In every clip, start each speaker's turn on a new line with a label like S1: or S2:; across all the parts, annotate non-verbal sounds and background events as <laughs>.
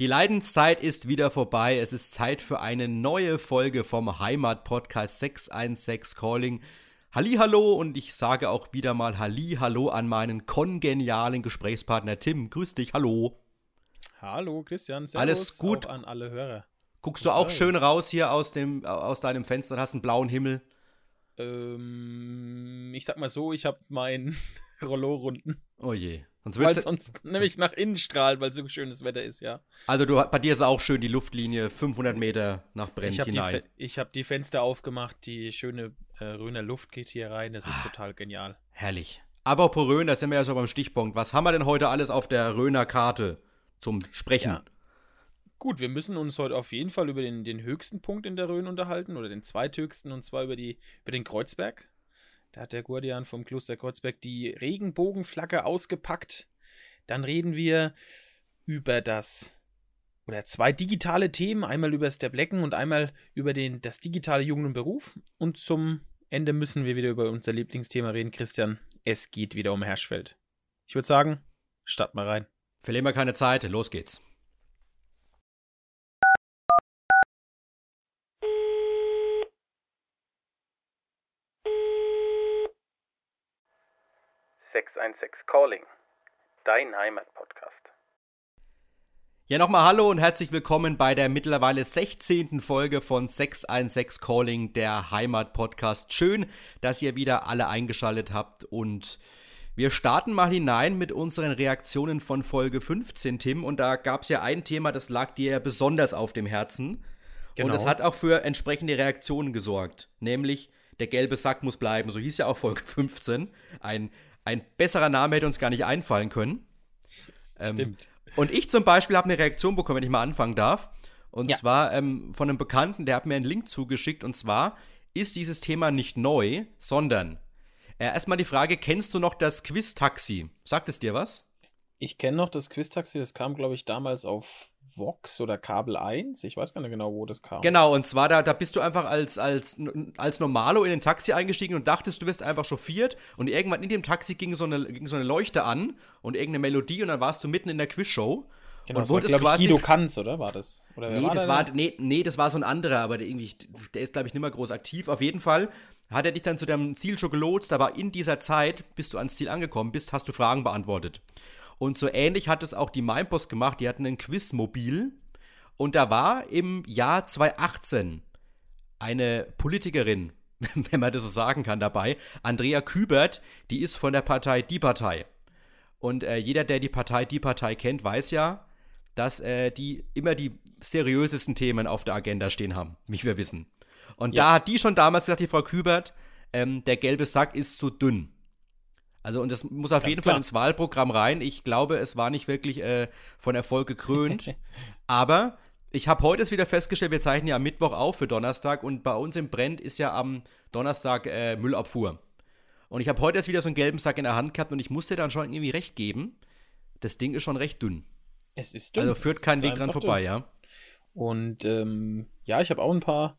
S1: Die Leidenszeit ist wieder vorbei. Es ist Zeit für eine neue Folge vom Heimat-Podcast 616 Calling. Hallo und ich sage auch wieder mal hallo an meinen kongenialen Gesprächspartner Tim. Grüß dich, hallo.
S2: Hallo Christian,
S1: Servus Alles gut
S2: an alle Hörer.
S1: Guckst du auch schön raus hier aus, dem, aus deinem Fenster und hast einen blauen Himmel?
S2: Ähm, ich sag mal so, ich habe mein <laughs> Rollo runden.
S1: Oh je.
S2: Weil es sonst <laughs> nämlich nach innen strahlt, weil so schönes Wetter ist, ja.
S1: Also du, bei dir ist auch schön die Luftlinie 500 Meter nach Brenn
S2: ich
S1: hinein.
S2: Die, ich habe die Fenster aufgemacht, die schöne äh, Röner Luft geht hier rein, das ist ah, total genial.
S1: Herrlich. Aber по Rhön, da sind wir ja schon beim Stichpunkt. Was haben wir denn heute alles auf der Röner Karte zum Sprechen? Ja.
S2: Gut, wir müssen uns heute auf jeden Fall über den, den höchsten Punkt in der Rhön unterhalten oder den zweithöchsten und zwar über, die, über den Kreuzberg. Da hat der Guardian vom Kloster Kreuzberg die Regenbogenflagge ausgepackt. Dann reden wir über das oder zwei digitale Themen, einmal über Steplecken und einmal über den, das digitale Jugend und Beruf. Und zum Ende müssen wir wieder über unser Lieblingsthema reden, Christian. Es geht wieder um Herschfeld. Ich würde sagen, starten wir rein.
S1: Verlieren wir keine Zeit, los geht's.
S2: 616 Calling, dein Heimatpodcast.
S1: Ja, nochmal Hallo und herzlich willkommen bei der mittlerweile 16. Folge von 616 Calling, der Heimatpodcast. Schön, dass ihr wieder alle eingeschaltet habt und wir starten mal hinein mit unseren Reaktionen von Folge 15, Tim. Und da gab es ja ein Thema, das lag dir besonders auf dem Herzen. Genau. Und es hat auch für entsprechende Reaktionen gesorgt. Nämlich, der gelbe Sack muss bleiben. So hieß ja auch Folge 15. Ein ein besserer Name hätte uns gar nicht einfallen können.
S2: Ähm, Stimmt.
S1: Und ich zum Beispiel habe eine Reaktion bekommen, wenn ich mal anfangen darf. Und ja. zwar ähm, von einem Bekannten, der hat mir einen Link zugeschickt. Und zwar ist dieses Thema nicht neu, sondern äh, erstmal die Frage: Kennst du noch das Quiz-Taxi? Sagt es dir was?
S2: Ich kenne noch das Quiz-Taxi, das kam, glaube ich, damals auf Vox oder Kabel 1. Ich weiß gar nicht genau, wo das kam.
S1: Genau, und zwar da, da bist du einfach als, als, als Normalo in ein Taxi eingestiegen und dachtest, du wirst einfach chauffiert. Und irgendwann in dem Taxi ging so eine, ging so eine Leuchte an und irgendeine Melodie und dann warst du mitten in der Quizshow.
S2: Genau, und wurde es quasi. Guido Kanz, oder? War das? Oder
S1: nee, war das war, nee, nee, das war so ein anderer, aber der, irgendwie, der ist, glaube ich, nicht mehr groß aktiv. Auf jeden Fall hat er dich dann zu deinem Ziel schon gelotst, aber in dieser Zeit, bis du ans Ziel angekommen bist, hast du Fragen beantwortet. Und so ähnlich hat es auch die Mindpost gemacht. Die hatten ein Quizmobil. Und da war im Jahr 2018 eine Politikerin, <laughs> wenn man das so sagen kann, dabei. Andrea Kübert, die ist von der Partei Die Partei. Und äh, jeder, der die Partei Die Partei kennt, weiß ja, dass äh, die immer die seriösesten Themen auf der Agenda stehen haben, wie wir wissen. Und ja. da hat die schon damals gesagt, die Frau Kübert, ähm, der gelbe Sack ist zu dünn. Also, und das muss auf Ganz jeden klar. Fall ins Wahlprogramm rein. Ich glaube, es war nicht wirklich äh, von Erfolg gekrönt. <laughs> aber ich habe heute wieder festgestellt, wir zeichnen ja am Mittwoch auf für Donnerstag und bei uns im Brent ist ja am Donnerstag äh, Müllabfuhr. Und ich habe heute erst wieder so einen gelben Sack in der Hand gehabt und ich musste dann schon irgendwie recht geben. Das Ding ist schon recht dünn.
S2: Es ist dünn.
S1: Also führt kein Weg dran vorbei, dünn. ja.
S2: Und ähm, ja, ich habe auch ein paar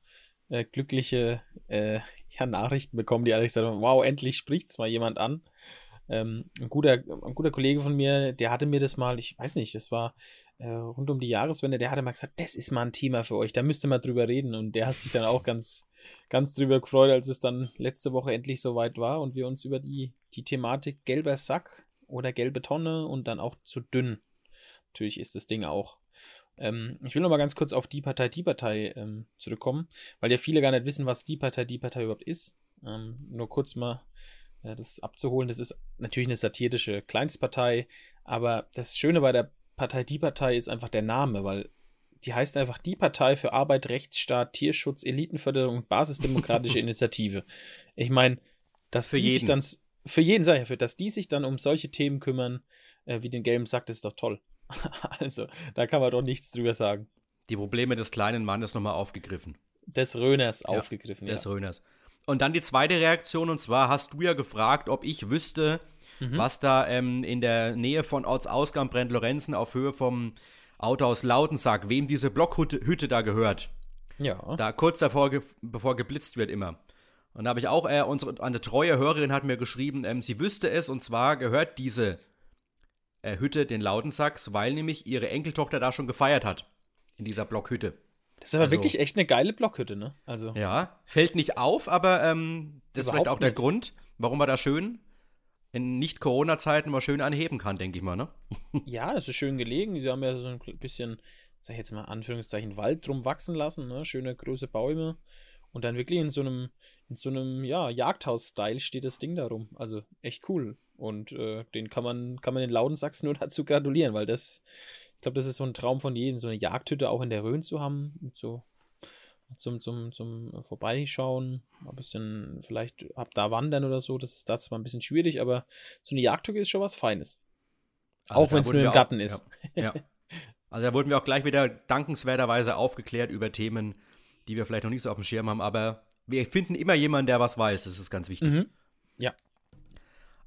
S2: äh, glückliche äh, ja, Nachrichten bekommen, die alle gesagt haben, wow, endlich spricht es mal jemand an. Ähm, ein, guter, ein guter Kollege von mir, der hatte mir das mal, ich weiß nicht, das war äh, rund um die Jahreswende, der hatte mal gesagt, das ist mal ein Thema für euch, da müsst ihr mal drüber reden. Und der hat sich dann auch ganz, ganz drüber gefreut, als es dann letzte Woche endlich soweit war und wir uns über die, die Thematik gelber Sack oder gelbe Tonne und dann auch zu dünn. Natürlich ist das Ding auch. Ähm, ich will noch mal ganz kurz auf die Partei, die Partei ähm, zurückkommen, weil ja viele gar nicht wissen, was die Partei, die Partei überhaupt ist. Ähm, nur kurz mal das abzuholen. Das ist natürlich eine satirische Kleinstpartei, aber das Schöne bei der Partei Die Partei ist einfach der Name, weil die heißt einfach Die Partei für Arbeit, Rechtsstaat, Tierschutz, Elitenförderung und Basisdemokratische <laughs> Initiative. Ich meine, dass für die jeden. sich dann für jeden sei für dass die sich dann um solche Themen kümmern, äh, wie den gelben Sack, das ist doch toll. <laughs> also, da kann man doch nichts drüber sagen.
S1: Die Probleme des kleinen Mannes nochmal aufgegriffen.
S2: Des Röners ja, aufgegriffen,
S1: des ja. Röners. Und dann die zweite Reaktion, und zwar hast du ja gefragt, ob ich wüsste, mhm. was da ähm, in der Nähe von Ortsausgang Brent-Lorenzen auf Höhe vom Autohaus Lautensack, wem diese Blockhütte Hütte da gehört.
S2: Ja.
S1: Da kurz davor, ge bevor geblitzt wird immer. Und da habe ich auch, äh, unsere, eine treue Hörerin hat mir geschrieben, ähm, sie wüsste es, und zwar gehört diese äh, Hütte, den Laudensachs, weil nämlich ihre Enkeltochter da schon gefeiert hat. In dieser Blockhütte.
S2: Das ist aber
S1: Also-
S2: wirklich echt eine geile Blockhütte, ne? Also,
S1: Ja, fällt nicht auf, aber ähm, das ist vielleicht auch der
S2: nicht.
S1: Grund, warum man da schön in Nicht-Corona-Zeiten mal schön anheben kann, denke ich mal, ne? <laughs>
S2: ja, es ist schön gelegen. Sie haben ja so ein bisschen, sag ich jetzt mal, Anführungszeichen, Wald drum wachsen lassen, ne? Schöne große Bäume. Und dann wirklich in so einem, in so einem, ja, Jagdhaus-Style steht das Ding da rum. Also echt cool. Und äh, den kann man, kann man den Laudensachs nur <laughs> dazu gratulieren, weil das, ich glaube, das ist so ein Traum von jedem, so eine Jagdhütte auch in der Rhön zu haben, so zum, zum, zum Vorbeischauen, ein bisschen vielleicht ab da wandern oder so, das ist da zwar ein bisschen schwierig, aber so eine Jagdhütte ist schon was Feines.
S1: Also
S2: auch wenn es nur im Garten ist.
S1: Ja. ja. Also da wurden wir auch gleich wieder dankenswerterweise aufgeklärt über Themen, die wir vielleicht noch nicht so auf dem Schirm haben, aber wir finden immer jemanden, der was weiß, das ist ganz wichtig.
S2: Mhm. Ja.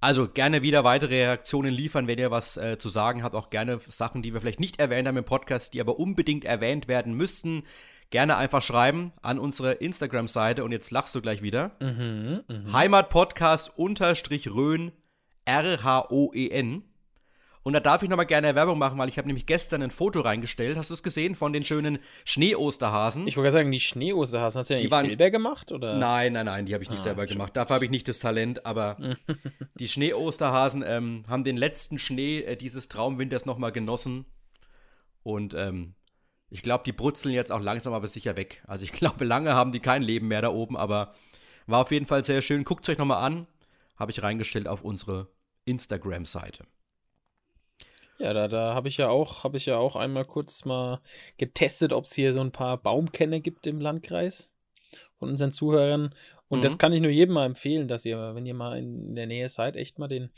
S1: Also gerne wieder weitere Reaktionen liefern, wenn ihr was äh, zu sagen habt. Auch gerne Sachen, die wir vielleicht nicht erwähnt haben im Podcast, die aber unbedingt erwähnt werden müssten. Gerne einfach schreiben an unsere Instagram-Seite. Und jetzt lachst du gleich wieder.
S2: Mhm, mhm.
S1: Heimatpodcast unterstrich Rhön R-H-O-E-N. Und da darf ich nochmal gerne Werbung machen, weil ich habe nämlich gestern ein Foto reingestellt. Hast du es gesehen von den schönen Schnee-Osterhasen?
S2: Ich wollte gerade sagen, die Schneeosterhasen hast du ja
S1: Die
S2: nicht
S1: waren-
S2: selber gemacht? Oder?
S1: Nein, nein, nein, die habe ich nicht
S2: Ah,
S1: selber gemacht. Dafür habe ich nicht das Talent, aber <laughs> die Schnee-Osterhasen ähm, haben den letzten Schnee äh, dieses Traumwinters nochmal genossen. Und ähm, ich glaube, die brutzeln jetzt auch langsam aber sicher weg. Also ich <laughs> glaube, lange haben die kein Leben mehr da oben, aber war auf jeden Fall sehr schön. Guckt es euch nochmal an. Habe ich reingestellt auf unsere Instagram-Seite.
S2: Ja, da, da habe ich ja auch, habe ich ja auch einmal kurz mal getestet, ob es hier so ein paar Baumkenner gibt im Landkreis von unseren Zuhörern. Und das
S1: Mhm.
S2: kann ich nur jedem mal empfehlen, dass ihr, wenn ihr mal in der Nähe seid, echt mal den,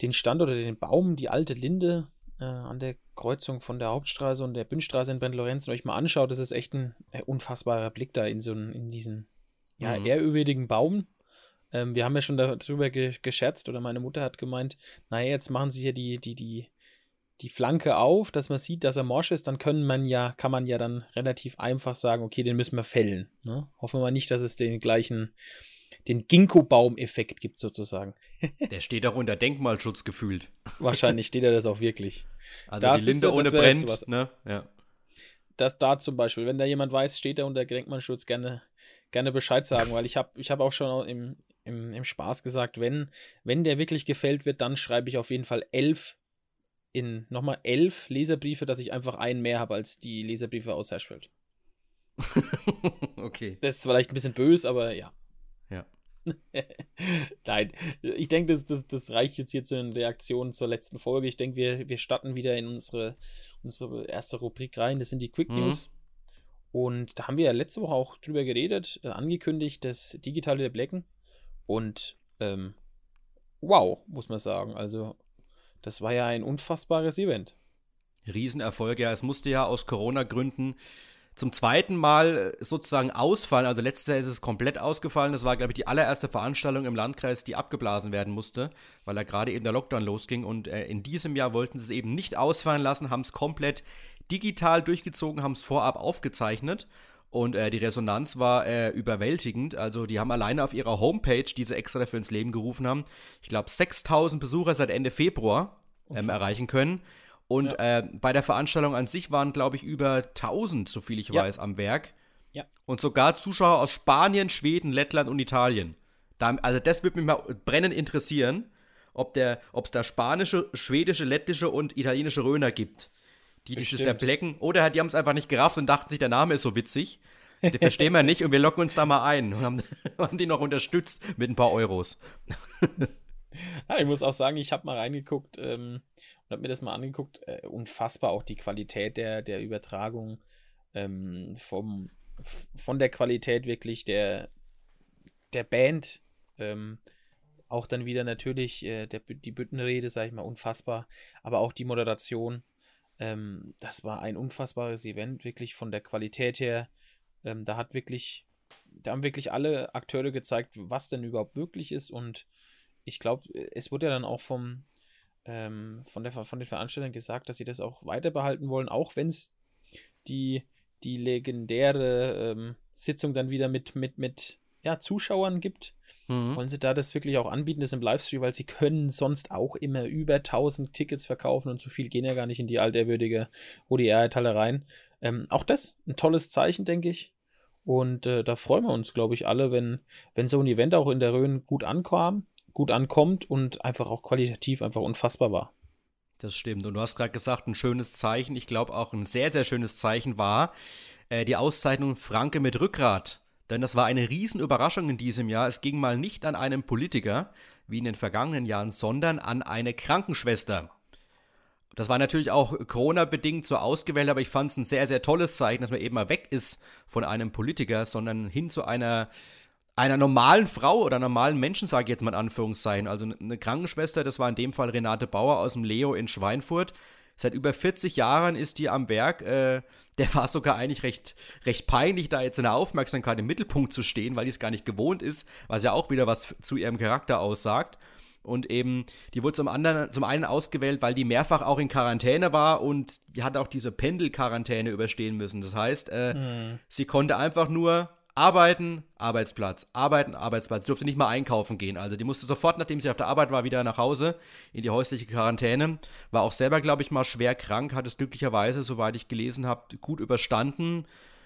S2: den Stand oder den Baum, die alte Linde äh, an der Kreuzung von der Hauptstraße und der Bündstraße in Brent-Lorenzen euch mal anschaut. Das ist echt ein äh, unfassbarer Blick da in so einen, in diesen ja,
S1: Mhm.
S2: ehrwürdigen Baum. Ähm, wir haben ja schon darüber ge gescherzt oder meine Mutter hat gemeint, naja, jetzt machen sie hier die, die, die, die Flanke auf, dass man sieht, dass er morsch ist, dann können man ja, kann man ja dann relativ einfach sagen, okay, den müssen wir fällen. Ne? Hoffen wir mal nicht, dass es den gleichen, den Ginkgo-Baum-Effekt gibt, sozusagen. <laughs>
S1: Der steht auch unter Denkmalschutz gefühlt.
S2: Wahrscheinlich steht er das auch wirklich.
S1: Also
S2: Das
S1: die Linde
S2: das
S1: ohne brennt, ne? Ja.
S2: Das da zum Beispiel, wenn da jemand weiß, steht er unter Denkmalschutz, gerne, gerne Bescheid sagen, weil ich habe ich hab auch schon im, im, im Spaß gesagt, wenn, wenn der wirklich gefällt wird, dann schreibe ich auf jeden Fall elf in nochmal elf Leserbriefe, dass ich einfach einen mehr habe als die Leserbriefe aus Herschfeld. <laughs>
S1: okay.
S2: Das ist vielleicht ein bisschen böse, aber ja.
S1: Ja. <laughs>
S2: Nein, ich denke, das, das, das reicht jetzt hier zu den Reaktionen zur letzten Folge. Ich denke, wir, wir starten wieder in unsere, unsere erste Rubrik rein. Das sind die Quick
S1: Mhm.
S2: News. Und da haben wir ja letzte Woche auch drüber geredet, äh, angekündigt, das Digitale der Blecken. Und ähm, wow, muss man sagen. Also, das war ja ein unfassbares Event.
S1: Riesenerfolg, ja. Es musste ja aus Corona-Gründen zum zweiten Mal äh, sozusagen ausfallen. Also letztes Jahr ist es komplett ausgefallen. Das war, glaube ich, die allererste Veranstaltung im Landkreis, die abgeblasen werden musste, weil da gerade eben der Lockdown losging. Und äh, in diesem Jahr wollten sie es eben nicht ausfallen lassen, haben es komplett digital durchgezogen, haben es vorab aufgezeichnet. Und äh, die Resonanz war äh, überwältigend. Also die haben alleine auf ihrer Homepage, die sie extra dafür ins Leben gerufen haben, ich glaube 6000 Besucher seit Ende Februar ähm,
S2: Unfassbar.
S1: erreichen können. Und äh, bei der Veranstaltung an sich waren, glaube ich, über 1000, so viel ich
S2: Ja.
S1: weiß, am Werk.
S2: Ja.
S1: Und sogar Zuschauer aus Spanien, Schweden, Lettland und Italien. Da, also das würde mich mal brennend interessieren, ob es da spanische, schwedische, lettische und italienische Röner gibt. Die dieses
S2: Bestimmt.
S1: Blecken. Oder die haben es einfach nicht gerafft und dachten sich, der Name ist so witzig. Den verstehen wir nicht und wir locken uns da mal ein. Und haben, <laughs> haben die noch unterstützt mit ein paar Euros.
S2: Ja, ich muss auch sagen, ich habe mal reingeguckt ähm, und habe mir das mal angeguckt. Äh, unfassbar auch die Qualität der, der Übertragung ähm, vom, von der Qualität wirklich der, der Band. Ähm, auch dann wieder natürlich äh, der, die Büttenrede, sag ich mal, unfassbar. Aber auch die Moderation. Ähm, das war ein unfassbares Event, wirklich von der Qualität her. Ähm, da hat wirklich, da haben wirklich alle Akteure gezeigt, was denn überhaupt möglich ist und ich glaube, es wurde ja dann auch vom, ähm, von, der, von den Veranstaltern gesagt, dass sie das auch weiter behalten wollen, auch wenn es die, die legendäre ähm, Sitzung dann wieder mit, mit, mit ja, Zuschauern gibt, mhm. wollen sie da das wirklich auch anbieten, das im Livestream, weil sie können sonst auch immer über 1000 Tickets verkaufen und so viel gehen ja gar nicht in die altehrwürdige ODR-Halle rein. Ähm, auch das ein tolles Zeichen, denke ich. Und äh, da freuen wir uns, glaube ich, alle, wenn, wenn so ein Event auch in der Rhön gut ankam, gut ankommt und einfach auch qualitativ einfach unfassbar war.
S1: Das stimmt. Und du hast gerade gesagt, ein schönes Zeichen. Ich glaube auch ein sehr, sehr schönes Zeichen war äh, die Auszeichnung Franke mit Rückgrat. Denn das war eine Riesenüberraschung in diesem Jahr. Es ging mal nicht an einen Politiker, wie in den vergangenen Jahren, sondern an eine Krankenschwester. Das war natürlich auch Corona-bedingt so ausgewählt, aber ich fand es ein sehr, sehr tolles Zeichen, dass man eben mal weg ist von einem Politiker, sondern hin zu einer, einer normalen Frau oder normalen Menschen, sage ich jetzt mal in Anführungszeichen. Also eine Krankenschwester, das war in dem Fall Renate Bauer aus dem Leo in Schweinfurt. Seit über 40 Jahren ist die am Werk. Äh, der war sogar eigentlich recht, recht peinlich, da jetzt in der Aufmerksamkeit im Mittelpunkt zu stehen, weil die es gar nicht gewohnt ist, was ja auch wieder was zu ihrem Charakter aussagt. Und eben, die wurde zum anderen, zum einen ausgewählt, weil die mehrfach auch in Quarantäne war und die hat auch diese Pendelquarantäne überstehen müssen. Das heißt, äh, mhm. sie konnte einfach nur arbeiten, Arbeitsplatz, arbeiten, Arbeitsplatz. Sie durfte nicht mal einkaufen gehen. Also die musste sofort, nachdem sie auf der Arbeit war, wieder nach Hause in die häusliche Quarantäne. War auch selber, glaube ich, mal schwer krank, hat es glücklicherweise, soweit ich gelesen habe, gut überstanden.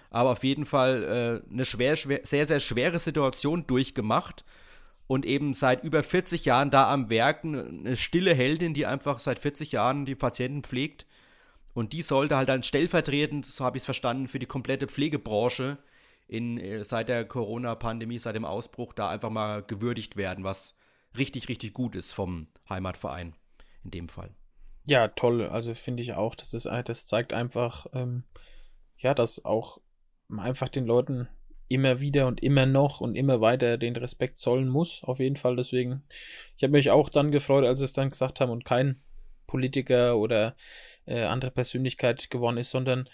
S1: Aber auf jeden Fall äh, eine schwer, schwer, sehr, sehr schwere Situation durchgemacht und eben seit über 40 Jahren da am Werk eine stille Heldin, die einfach seit 40 Jahren die Patienten pflegt. Und die sollte halt dann stellvertretend, so habe ich es verstanden, für die komplette Pflegebranche in, äh, seit der Corona-Pandemie, seit dem Ausbruch, da einfach mal gewürdigt werden, was richtig, richtig gut ist vom Heimatverein in dem Fall.
S2: Ja, toll. Also finde ich auch, das, ist, das zeigt einfach, ähm, ja, dass auch einfach den Leuten immer wieder und immer noch und immer weiter den Respekt zollen muss, auf jeden Fall. Deswegen, ich habe mich auch dann gefreut, als es dann gesagt haben und kein Politiker oder äh, andere Persönlichkeit gewonnen ist, sondern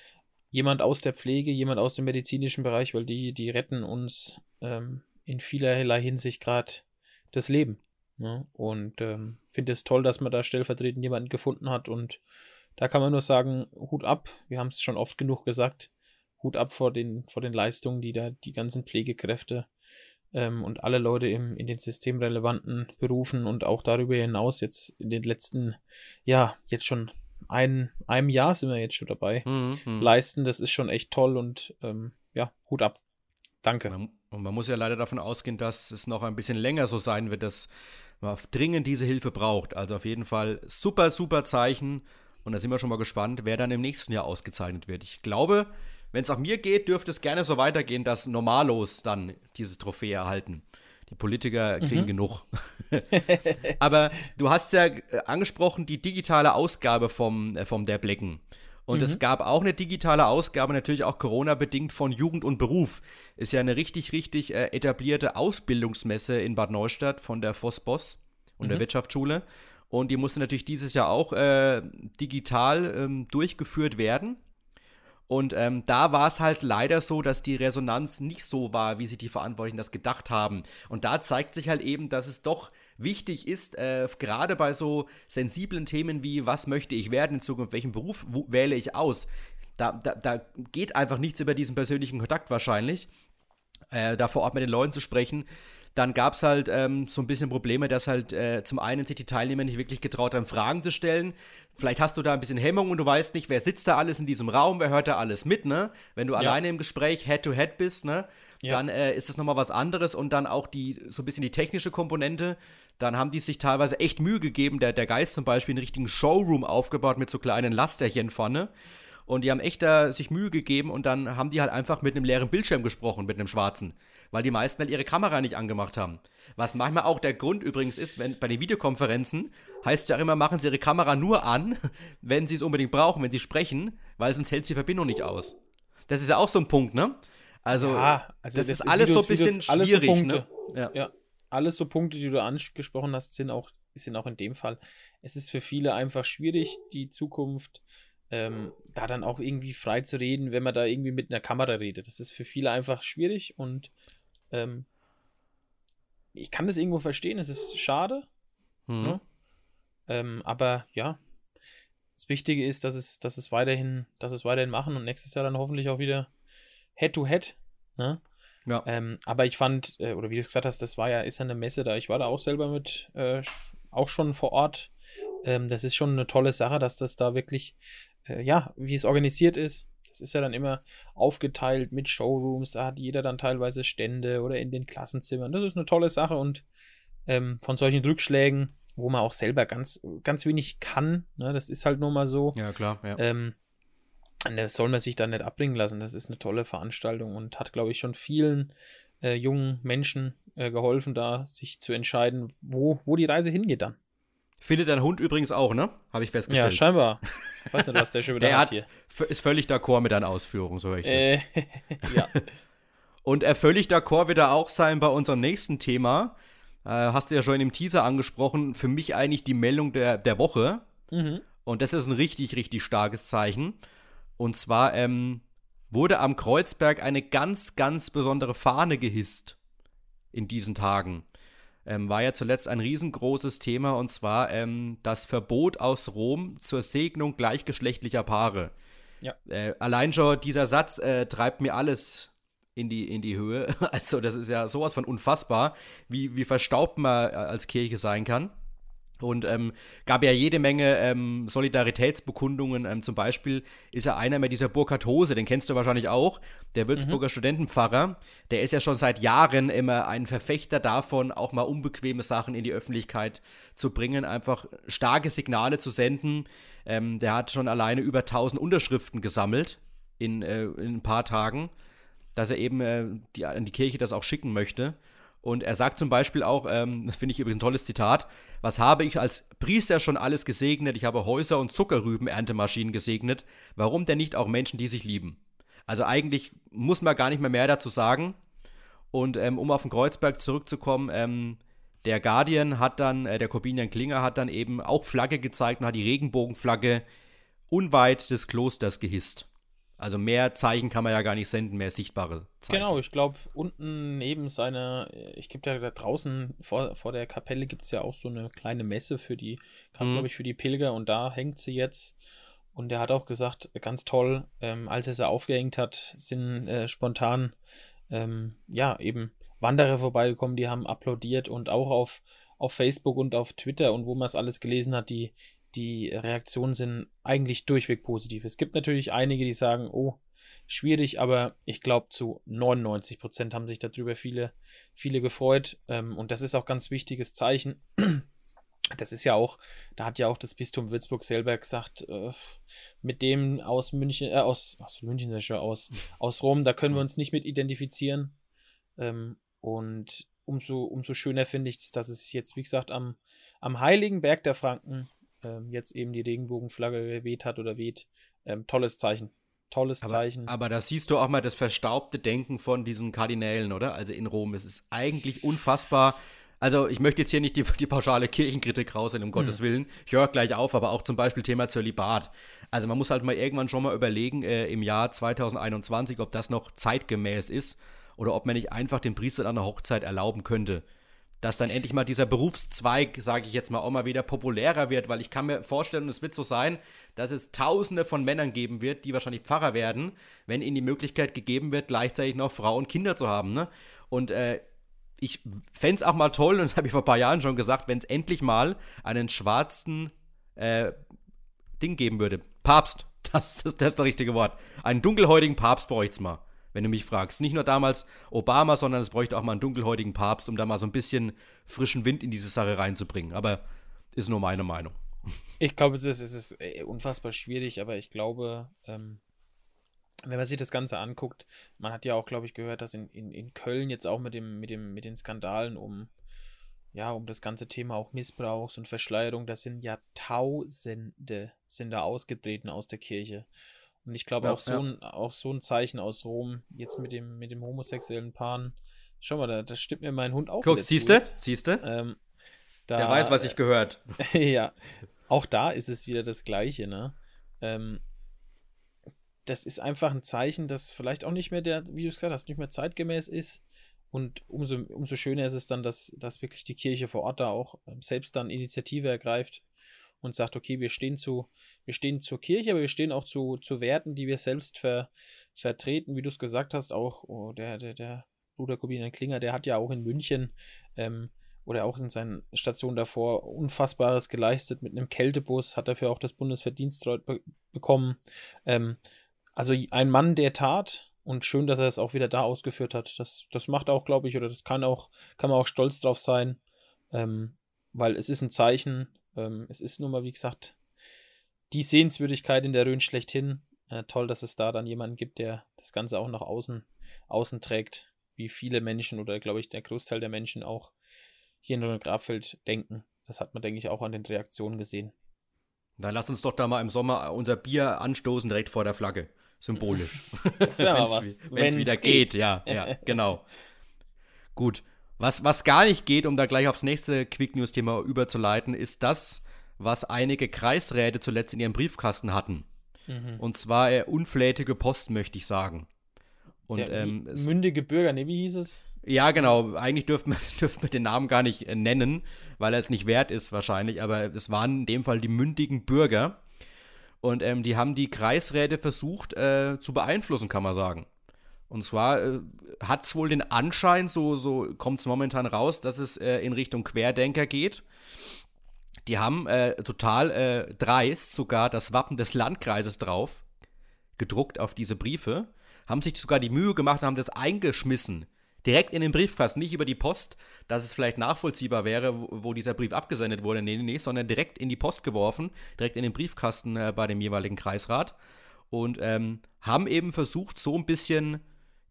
S2: jemand aus der Pflege, jemand aus dem medizinischen Bereich, weil die, die retten uns ähm, in vielerlei Hinsicht gerade das Leben. Ne? Und ähm, finde es toll, dass man da stellvertretend jemanden gefunden hat und da kann man nur sagen, Hut ab. Wir haben es schon oft genug gesagt. Hut ab vor den, vor den Leistungen, die da die ganzen Pflegekräfte ähm, und alle Leute im, in den systemrelevanten Berufen und auch darüber hinaus jetzt in den letzten, ja, jetzt schon ein, einem Jahr sind wir jetzt schon dabei, mhm, mhm. leisten. Das ist schon echt toll und ähm, ja, Hut ab. Danke.
S1: Und man muss ja leider davon ausgehen, dass es noch ein bisschen länger so sein wird, dass man dringend diese Hilfe braucht. Also auf jeden Fall super, super Zeichen. Und da sind wir schon mal gespannt, wer dann im nächsten Jahr ausgezeichnet wird. Ich glaube, wenn es auch mir geht, dürfte es gerne so weitergehen, dass Normalos dann diese Trophäe erhalten. Die Politiker kriegen mhm. genug. <laughs> <laughs> Aber du hast ja äh, angesprochen, die digitale Ausgabe vom, äh, vom Der Blicken. Und mhm. es gab auch eine digitale Ausgabe, natürlich auch Corona-bedingt von Jugend und Beruf. Ist ja eine richtig, richtig äh, etablierte Ausbildungsmesse in Bad Neustadt von der Vossboss und mhm. der Wirtschaftsschule. Und die musste natürlich dieses Jahr auch äh, digital ähm, durchgeführt werden. Und ähm, da war es halt leider so, dass die Resonanz nicht so war, wie sich die Verantwortlichen das gedacht haben. Und da zeigt sich halt eben, dass es doch wichtig ist, äh, gerade bei so sensiblen Themen wie, was möchte ich werden in Zukunft, welchen Beruf wähle ich aus, da, da, da geht einfach nichts über diesen persönlichen Kontakt wahrscheinlich. Äh, da vor Ort mit den Leuten zu sprechen. Dann gab es halt ähm, so ein bisschen Probleme, dass halt äh, zum einen sich die Teilnehmer nicht wirklich getraut haben, Fragen zu stellen. Vielleicht hast du da ein bisschen Hemmung und du weißt nicht, wer sitzt da alles in diesem Raum, wer hört da alles mit, ne? Wenn du ja. alleine im Gespräch Head-to-Head -head bist, ne? Ja. Dann äh, ist es nochmal was anderes und dann auch die, so ein bisschen die technische Komponente. Dann haben die sich teilweise echt Mühe gegeben. Der, der Geist zum Beispiel einen richtigen Showroom aufgebaut mit so kleinen Lasterchen vorne. Und die haben echt da sich Mühe gegeben und dann haben die halt einfach mit einem leeren Bildschirm gesprochen, mit einem schwarzen. Weil die meisten halt ihre Kamera nicht angemacht haben. Was manchmal auch der Grund übrigens ist, wenn bei den Videokonferenzen heißt ja immer, machen sie ihre Kamera nur an, <laughs> wenn sie es unbedingt brauchen, wenn sie sprechen, weil sonst hält die Verbindung nicht aus. Das ist ja auch so ein Punkt, ne? Also, ja, also das, das, ist alles Videos, so ein bisschen Videos, schwierig,
S2: so ne? Ja. ja. alles so Punkte, die du angesprochen hast, sind auch, sind auch in dem Fall. Es ist für viele einfach schwierig, die Zukunft ähm, da dann auch irgendwie frei zu reden, wenn man da irgendwie mit einer Kamera redet. Das ist für viele einfach schwierig und ähm, ich kann das irgendwo verstehen, es ist schade. Mhm. Ne? Ähm, aber ja, das Wichtige ist, dass es, dass es weiterhin, dass es weiterhin machen und nächstes Jahr dann hoffentlich auch wieder Head-to-Head. -head, ne? Ja. Ähm, aber ich fand, äh, oder wie du gesagt hast, das war ja, ist ja eine Messe da. Ich war da auch selber mit, äh, auch schon vor Ort. Ähm, das ist schon eine tolle Sache, dass das da wirklich, äh, ja, wie es organisiert ist. Das ist ja dann immer aufgeteilt mit Showrooms. Da hat jeder dann teilweise Stände oder in den Klassenzimmern. Das ist eine tolle Sache und ähm, von solchen Rückschlägen, wo man auch selber ganz, ganz wenig kann, ne, das ist halt nur mal so.
S1: Ja, klar, ja.
S2: Ähm, das soll man sich da nicht abbringen lassen. Das ist eine tolle Veranstaltung und hat, glaube ich, schon vielen äh, jungen Menschen äh, geholfen, da sich zu entscheiden, wo, wo die Reise hingeht dann.
S1: Findet dein Hund übrigens auch, ne? Habe ich festgestellt.
S2: Ja, scheinbar. <laughs> Weißt du, was der schon wieder
S1: der
S2: hat
S1: hier. Ist völlig d'accord mit deinen Ausführungen, so höre ich
S2: äh, das. <laughs> ja. <laughs>
S1: Und er völlig d'accord wird er auch sein bei unserem nächsten Thema. Äh, hast du ja schon im Teaser angesprochen. Für mich eigentlich die Meldung der, der Woche. Mhm. Und das ist ein richtig, richtig starkes Zeichen. Und zwar ähm, wurde am Kreuzberg eine ganz, ganz besondere Fahne gehisst in diesen Tagen. Ähm, war ja zuletzt ein riesengroßes Thema und zwar ähm, das Verbot aus Rom zur Segnung gleichgeschlechtlicher Paare. Ja. Äh, allein schon dieser Satz äh, treibt mir alles in die, in die Höhe. <laughs> Also, das ist ja sowas von unfassbar, wie, wie verstaubt man äh, als Kirche sein kann. Und ähm, gab ja jede Menge ähm, Solidaritätsbekundungen. Ähm, zum Beispiel ist ja einer mit dieser Burkhard Hose, den kennst du wahrscheinlich auch, der Würzburger mhm. Studentenpfarrer. Der ist ja schon seit Jahren immer ein Verfechter davon, auch mal unbequeme Sachen in die Öffentlichkeit zu bringen, einfach starke Signale zu senden. Ähm, der hat schon alleine über 1000 Unterschriften gesammelt in, äh, in ein paar Tagen, dass er eben äh, die, an die Kirche das auch schicken möchte. Und er sagt zum Beispiel auch, ähm, das finde ich übrigens ein tolles Zitat, was habe ich als Priester schon alles gesegnet? Ich habe Häuser und Zuckerrüben-Erntemaschinen gesegnet. Warum denn nicht auch Menschen, die sich lieben? Also eigentlich muss man gar nicht mehr mehr dazu sagen. Und ähm, um auf den Kreuzberg zurückzukommen, ähm, der Guardian hat dann, äh, der Corbinian Klinger hat dann eben auch Flagge gezeigt und hat die Regenbogenflagge unweit des Klosters gehisst. Also mehr Zeichen kann man ja gar nicht senden, mehr sichtbare Zeichen.
S2: Genau, ich glaube, unten neben seiner, ich gibt ja da draußen vor, vor der Kapelle gibt es ja auch so eine kleine Messe für die, mhm. glaube ich, für die Pilger und da hängt sie jetzt. Und er hat auch gesagt, ganz toll, ähm, als er sie aufgehängt hat, sind äh, spontan, ähm, ja, eben Wanderer vorbeigekommen, die haben applaudiert und auch auf, auf Facebook und auf Twitter und wo man es alles gelesen hat, die, die Reaktionen sind eigentlich durchweg positiv. Es gibt natürlich einige, die sagen, oh, schwierig, aber ich glaube, zu 99 Prozent haben sich darüber viele, viele gefreut. Ähm, und das ist auch ganz wichtiges Zeichen. <clears throat> Das ist ja auch, da hat ja auch das Bistum Würzburg selber gesagt, äh, mit dem aus München, äh, aus, aus München aus, aus Rom, da können wir uns nicht mit identifizieren. Ähm, und umso, umso schöner finde ich es, dass es jetzt, wie gesagt, am, am Heiligen Berg der Franken ähm, jetzt eben die Regenbogenflagge geweht hat oder weht. Ähm, tolles Zeichen. Tolles
S1: aber,
S2: Zeichen.
S1: Aber da siehst du auch mal das verstaubte Denken von diesen Kardinälen, oder? Also in Rom. Es ist eigentlich unfassbar. Also ich möchte jetzt hier nicht die, die pauschale Kirchenkritik rausnehmen, um hm. Gottes Willen. Ich höre gleich auf, aber auch zum Beispiel Thema Zölibat. Also man muss halt mal irgendwann schon mal überlegen, äh, im Jahr 2021, ob das noch zeitgemäß ist oder ob man nicht einfach den Priester an der Hochzeit erlauben könnte dass dann endlich mal dieser Berufszweig, sage ich jetzt mal, auch mal wieder populärer wird, weil ich kann mir vorstellen, und es wird so sein, dass es Tausende von Männern geben wird, die wahrscheinlich Pfarrer werden, wenn ihnen die Möglichkeit gegeben wird, gleichzeitig noch Frau und Kinder zu haben. Ne? Und äh, ich fände es auch mal toll, und <laughs> das habe ich vor ein paar Jahren schon gesagt, wenn es endlich mal einen schwarzen äh, Ding geben würde. Papst, <laughs> das, das, das ist das richtige Wort. Einen dunkelhäutigen Papst bräuchte es mal wenn du mich fragst. Nicht nur damals Obama, sondern es bräuchte auch mal einen dunkelhäutigen Papst, um da mal so ein bisschen frischen Wind in diese Sache reinzubringen. Aber ist nur meine Meinung.
S2: Ich glaube, es ist, es ist äh, unfassbar schwierig, aber ich glaube, ähm, wenn man sich das Ganze anguckt, man hat ja auch, glaube ich, gehört, dass in, in, in Köln jetzt auch mit, dem, mit, dem, mit den Skandalen um, ja, um das ganze Thema auch Missbrauchs und Verschleierung, das sind ja Tausende sind da ausgetreten aus der Kirche. Und ich glaube ja, auch, so ja. ein, auch so ein Zeichen aus Rom, jetzt mit dem, mit dem homosexuellen Paaren. Schau mal, da, das stimmt mir mein Hund auch.
S1: Guck, siehst du? Siehst du? Ähm, Der weiß, was ich gehört. <laughs>
S2: ja, auch da ist es wieder das Gleiche, ne? Ähm, das ist einfach ein Zeichen, das vielleicht auch nicht mehr der, wie du es gesagt hast, nicht mehr zeitgemäß ist. Und umso, umso schöner ist es dann, dass, dass wirklich die Kirche vor Ort da auch ähm, selbst dann Initiative ergreift und sagt, okay, wir stehen zu, wir stehen zur Kirche, aber wir stehen auch zu, zu Werten, die wir selbst ver, vertreten, wie du es gesagt hast, auch oh, der, der, der Bruder Corbinian Klinger, der hat ja auch in München ähm, oder auch in seinen Stationen davor Unfassbares geleistet. Mit einem Kältebus hat dafür auch das Bundesverdienstkreuz be bekommen. Ähm, also ein Mann der Tat und schön, dass er es auch wieder da ausgeführt hat. Das, das macht auch, glaube ich, oder das kann auch, kann man auch stolz drauf sein, ähm, weil es ist ein Zeichen. Ähm, es ist nun mal, wie gesagt, die Sehenswürdigkeit in der Rhön schlechthin. Äh, toll, dass es da dann jemanden gibt, der das Ganze auch nach außen, außen trägt, wie viele Menschen oder glaube ich der Großteil der Menschen auch hier in Grabfeld denken. Das hat man, denke ich, auch an den Reaktionen gesehen.
S1: Dann lass uns doch da mal im Sommer unser Bier anstoßen direkt vor der Flagge. Symbolisch. <laughs>
S2: Das wäre mal was.
S1: Wenn es wieder geht. geht, ja, ja, genau. <laughs> Gut. Was, was gar nicht geht, um da gleich aufs nächste Quick News-Thema überzuleiten, ist das, was einige Kreisräte zuletzt in ihrem Briefkasten hatten. Mhm. Und zwar äh, unflätige Post, möchte ich sagen.
S2: Und, Der ähm, mündige Bürger, ne, wie hieß es?
S1: Ja, genau. Eigentlich dürften wir, <laughs> dürften wir den Namen gar nicht äh, nennen, weil er es nicht wert ist wahrscheinlich. Aber es waren in dem Fall die mündigen Bürger. Und ähm, die haben die Kreisräte versucht äh, zu beeinflussen, kann man sagen. Und zwar äh, hat es wohl den Anschein, so, so kommt es momentan raus, dass es äh, in Richtung Querdenker geht. Die haben äh, total äh, dreist sogar das Wappen des Landkreises drauf, gedruckt auf diese Briefe, haben sich sogar die Mühe gemacht und haben das eingeschmissen direkt in den Briefkasten, nicht über die Post, dass es vielleicht nachvollziehbar wäre, wo, dieser Brief abgesendet wurde. Nee, nee, nee, sondern direkt in die Post geworfen, direkt in den Briefkasten äh, bei dem jeweiligen Kreisrat. Und ähm, haben eben versucht, so ein bisschen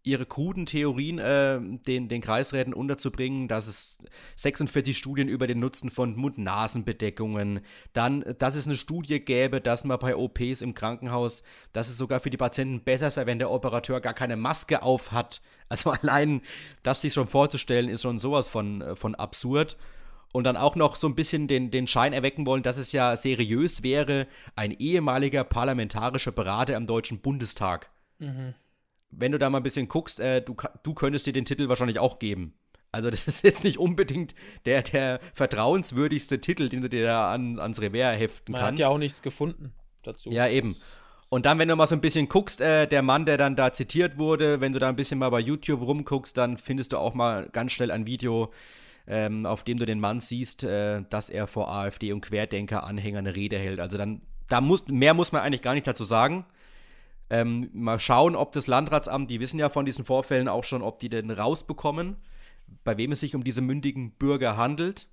S1: ihre kruden Theorien äh, den, den Kreisräten unterzubringen, dass es 46 Studien über den Nutzen von Mund-Nasen-Bedeckungen, dann, dass es eine Studie gäbe, dass man bei OPs im Krankenhaus, dass es sogar für die Patienten besser sei, wenn der Operateur gar keine Maske auf hat. <laughs> Also allein das sich schon vorzustellen, ist schon sowas von, äh, von absurd. Und dann auch noch so ein bisschen den, den Schein erwecken wollen, dass es ja seriös wäre, ein ehemaliger parlamentarischer Berater im Deutschen Bundestag. Mhm wenn du da mal ein bisschen guckst, äh, du, du könntest dir den Titel wahrscheinlich auch geben. Also das <laughs> ist jetzt nicht unbedingt der, der vertrauenswürdigste Titel, den du dir da an, ans Revers heften
S2: Man
S1: kannst.
S2: Man hat ja auch nichts gefunden dazu.
S1: Ja, eben. Und dann, wenn du mal so ein bisschen guckst, äh, der Mann, der dann da zitiert wurde, wenn du da ein bisschen mal bei YouTube rumguckst, dann findest du auch mal ganz schnell ein Video, ähm, auf dem du den Mann siehst, äh, dass er vor AfD und Querdenker-Anhängern eine Rede hält. Also dann, da muss, mehr muss man eigentlich gar nicht dazu sagen. Ähm, mal schauen, ob das Landratsamt, die wissen ja von diesen Vorfällen auch schon, ob die denn rausbekommen, bei wem es sich um diese mündigen Bürger handelt.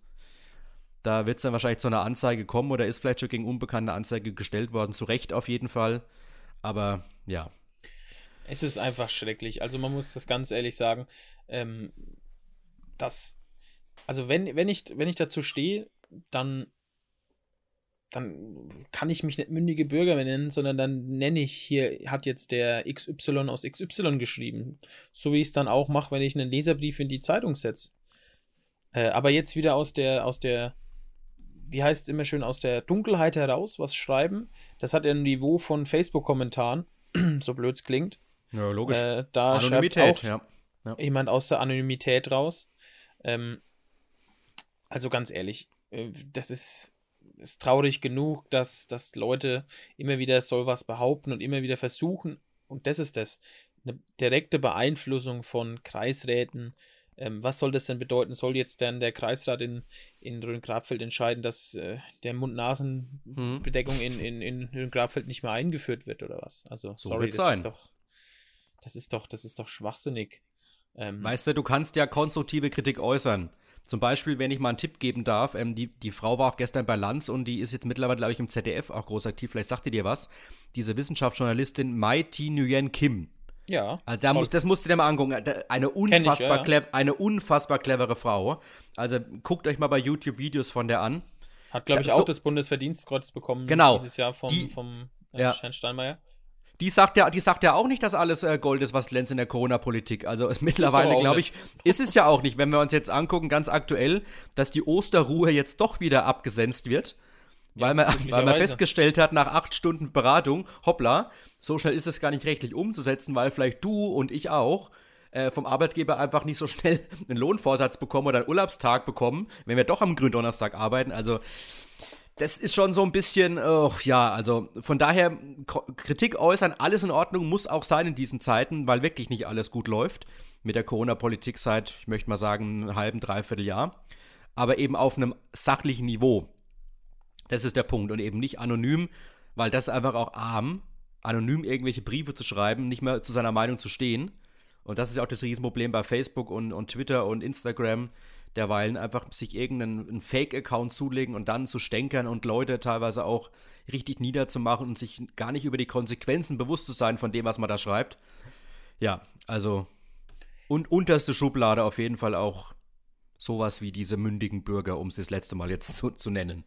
S1: Da wird es dann wahrscheinlich zu einer Anzeige kommen oder ist vielleicht schon gegen unbekannte Anzeige gestellt worden, zu Recht auf jeden Fall. Aber ja.
S2: Es ist einfach schrecklich. Also man muss das ganz ehrlich sagen, ähm, dass, also wenn, wenn, ich, wenn ich dazu stehe, dann dann kann ich mich nicht mündige Bürger mehr nennen, sondern dann nenne ich hier, hat jetzt der XY aus XY geschrieben. So wie ich es dann auch mache, wenn ich einen Leserbrief in die Zeitung setze. Äh, aber jetzt wieder aus der, aus der, wie heißt es immer schön, aus der Dunkelheit heraus was schreiben. Das hat ein Niveau von Facebook-Kommentaren, <clears throat> so blöd es klingt.
S1: Ja, logisch.
S2: Äh, da Anonymität, auch ja. ja. jemand aus der Anonymität raus. Ähm, also ganz ehrlich, äh, das ist ist traurig genug, dass, dass Leute immer wieder soll was behaupten und immer wieder versuchen, und das ist das, eine direkte Beeinflussung von Kreisräten. Ähm, was soll das denn bedeuten? Soll jetzt dann der Kreisrat in, in Rhön-Grabfeld entscheiden, dass äh, der Mund-Nasen-Bedeckung mhm. in, in, in Rhön-Grabfeld nicht mehr eingeführt wird oder was? Also, so sorry, das sein. ist doch. Das ist doch, das ist doch schwachsinnig.
S1: Ähm, du, du kannst ja konstruktive Kritik äußern. Zum Beispiel, wenn ich mal einen Tipp geben darf, ähm, die, die Frau war auch gestern bei Lanz und die ist jetzt mittlerweile, glaube ich, im ZDF auch groß aktiv. Vielleicht sagt ihr dir was. Diese Wissenschaftsjournalistin Mai T. Nguyen Kim.
S2: Ja.
S1: Also da muss, das musst du dir mal angucken. Eine unfassbar, ich, ja, ja. eine unfassbar clevere Frau. Also guckt euch mal bei YouTube Videos von der an.
S2: Hat, glaube ich, auch so, das Bundesverdienstkreuz bekommen
S1: genau,
S2: dieses Jahr vom,
S1: die,
S2: vom
S1: äh, ja.
S2: Steinmeier.
S1: Die sagt ja, die sagt ja auch nicht, dass alles äh, Gold ist, was glänzt in der Corona-Politik. Also <laughs> mittlerweile, glaube ich, ist es ja auch nicht, wenn wir uns jetzt angucken, ganz aktuell, dass die Osterruhe jetzt doch wieder abgesenzt wird. Weil, ja, man, weil man <laughs> festgestellt hat, nach acht Stunden Beratung, hoppla, so schnell ist es gar nicht rechtlich umzusetzen, weil vielleicht du und ich auch äh, vom Arbeitgeber einfach nicht so schnell einen Lohnvorsatz bekommen oder einen Urlaubstag bekommen, wenn wir doch am Gründonnerstag arbeiten. Also das ist schon so ein bisschen, oh, ja, also von daher Kritik äußern, alles in Ordnung, muss auch sein in diesen Zeiten, weil wirklich nicht alles gut läuft mit der Corona-Politik seit, ich möchte mal sagen, einem halben, dreiviertel Jahr. Aber eben auf einem sachlichen Niveau. Das ist der Punkt. Und eben nicht anonym, weil das ist einfach auch arm, anonym irgendwelche Briefe zu schreiben, nicht mehr zu seiner Meinung zu stehen. Und das ist ja auch das Riesenproblem bei Facebook und, und Twitter und Instagram, derweilen einfach sich irgendeinen Fake-Account zulegen und dann zu stänkern und Leute teilweise auch richtig niederzumachen und sich gar nicht über die Konsequenzen bewusst zu sein von dem, was man da schreibt. Ja, also und unterste Schublade auf jeden Fall auch sowas wie diese mündigen Bürger, um es das letzte Mal jetzt zu, zu nennen.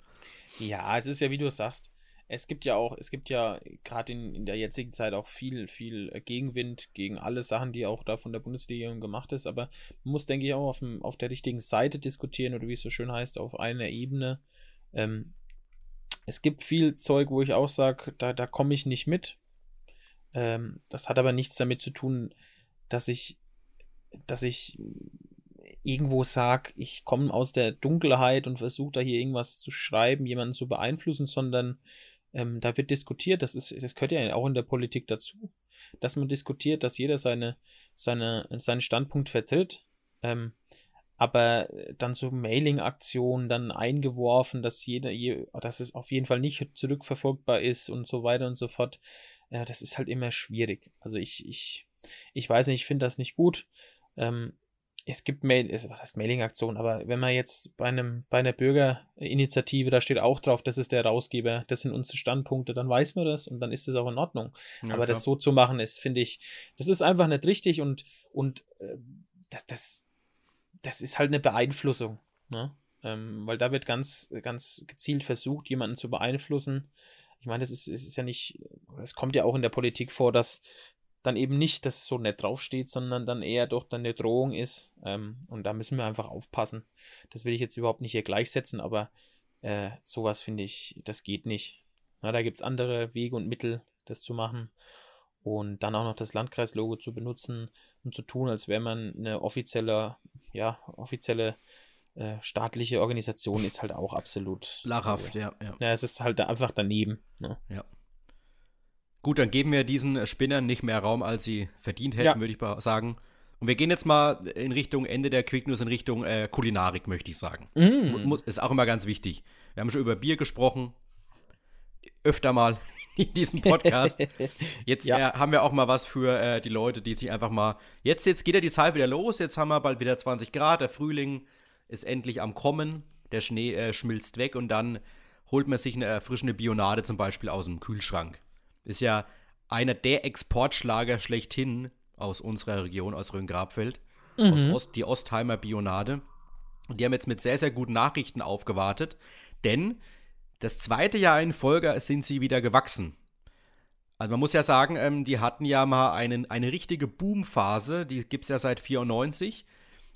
S2: Ja, es ist ja, wie du sagst, es gibt ja auch, es gibt ja gerade in, in der jetzigen Zeit auch viel, viel äh, Gegenwind gegen alle Sachen, die auch da von der Bundesregierung gemacht ist. Aber man muss, denke ich, auch auf, dem, auf der richtigen Seite diskutieren oder wie es so schön heißt, auf einer Ebene. Ähm, es gibt viel Zeug, wo ich auch sage, da, da komme ich nicht mit. Ähm, das hat aber nichts damit zu tun, dass ich, dass ich irgendwo sage, ich komme aus der Dunkelheit und versuche da hier irgendwas zu schreiben, jemanden zu beeinflussen, sondern ähm, da wird diskutiert, das ist, das gehört ja auch in der Politik dazu, dass man diskutiert, dass jeder seine, seine, seinen Standpunkt vertritt. Ähm, aber dann so Mailing-Aktionen dann eingeworfen, dass jeder, dass es auf jeden Fall nicht zurückverfolgbar ist und so weiter und so fort. Ja, das ist halt immer schwierig. Also ich, ich, ich weiß nicht, ich finde das nicht gut. Ähm, es gibt Mail, was heißt Mailing-Aktion, aber wenn man jetzt bei einem, bei einer Bürgerinitiative, da steht auch drauf, das ist der Herausgeber, das sind unsere Standpunkte, dann weiß man das und dann ist es auch in Ordnung. Ja, aber klar. das so zu machen, ist, finde ich, das ist einfach nicht richtig und, und äh, das, das, das ist halt eine Beeinflussung, ne? Ähm, weil da wird ganz, ganz gezielt versucht, jemanden zu beeinflussen. Ich meine, das ist, ist ja nicht, es kommt ja auch in der Politik vor, dass dann eben nicht das so nett draufsteht, sondern dann eher doch dann eine Drohung ist. Ähm, und da müssen wir einfach aufpassen. Das will ich jetzt überhaupt nicht hier gleichsetzen, aber äh, sowas finde ich, das geht nicht. Na, da gibt es andere Wege und Mittel, das zu machen. Und dann auch noch das Landkreislogo zu benutzen und zu tun, als wäre man eine offizielle, ja, offizielle äh, staatliche Organisation, ist halt auch absolut
S1: lachhaft, also, ja,
S2: ja. Ja, es ist halt einfach daneben. Ne?
S1: Ja. Gut, dann geben wir diesen Spinnern nicht mehr Raum, als sie verdient hätten, ja. würde ich sagen. Und wir gehen jetzt mal in Richtung Ende der Quick News, in Richtung äh, Kulinarik, möchte ich sagen. Mm. Ist auch immer ganz wichtig. Wir haben schon über Bier gesprochen. Öfter mal <laughs> in diesem Podcast. Jetzt ja. äh, haben wir auch mal was für äh, die Leute, die sich einfach mal. Jetzt, jetzt geht ja die Zeit wieder los. Jetzt haben wir bald wieder 20 Grad. Der Frühling ist endlich am Kommen. Der Schnee äh, schmilzt weg und dann holt man sich eine erfrischende Bionade zum Beispiel aus dem Kühlschrank. Ist ja einer der Exportschlager schlechthin aus unserer Region, aus Rhön-Grabfeld. Mhm. Aus Ost, die Ostheimer Bionade. Und die haben jetzt mit sehr, sehr guten Nachrichten aufgewartet. Denn das zweite Jahr in Folge sind sie wieder gewachsen. Also man muss ja sagen, ähm, die hatten ja mal einen, eine richtige Boomphase, die gibt es ja seit 94.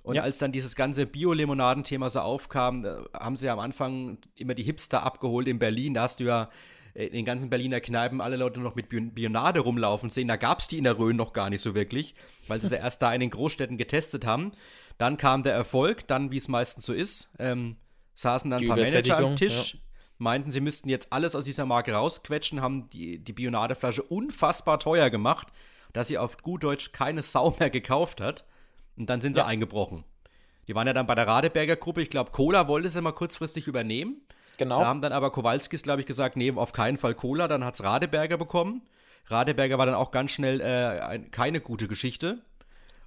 S1: Und ja. als dann dieses ganze Bio-Limonaden-Thema so aufkam, haben sie ja am Anfang immer die Hipster abgeholt in Berlin. Da hast du ja in den ganzen Berliner Kneipen alle Leute noch mit Bionade rumlaufen sehen. Da gab es die in der Rhön noch gar nicht so wirklich, weil sie sie erst da in den Großstädten getestet haben. Dann kam der Erfolg, dann, wie es meistens so ist, ähm, saßen dann ein paar Manager am Tisch, ja. meinten, sie müssten jetzt alles aus dieser Marke rausquetschen, haben die, die Bionadeflasche unfassbar teuer gemacht, dass sie auf gut Deutsch keine Sau mehr gekauft hat. Und dann sind sie ja. eingebrochen. Die waren ja dann bei der Radeberger Gruppe. Ich glaube, Cola wollte sie mal kurzfristig übernehmen. Genau. Da haben dann aber Kowalskis, glaube ich, gesagt, nee, auf keinen Fall Cola. Dann hat es Radeberger bekommen. Radeberger war dann auch ganz schnell äh, ein, keine gute Geschichte.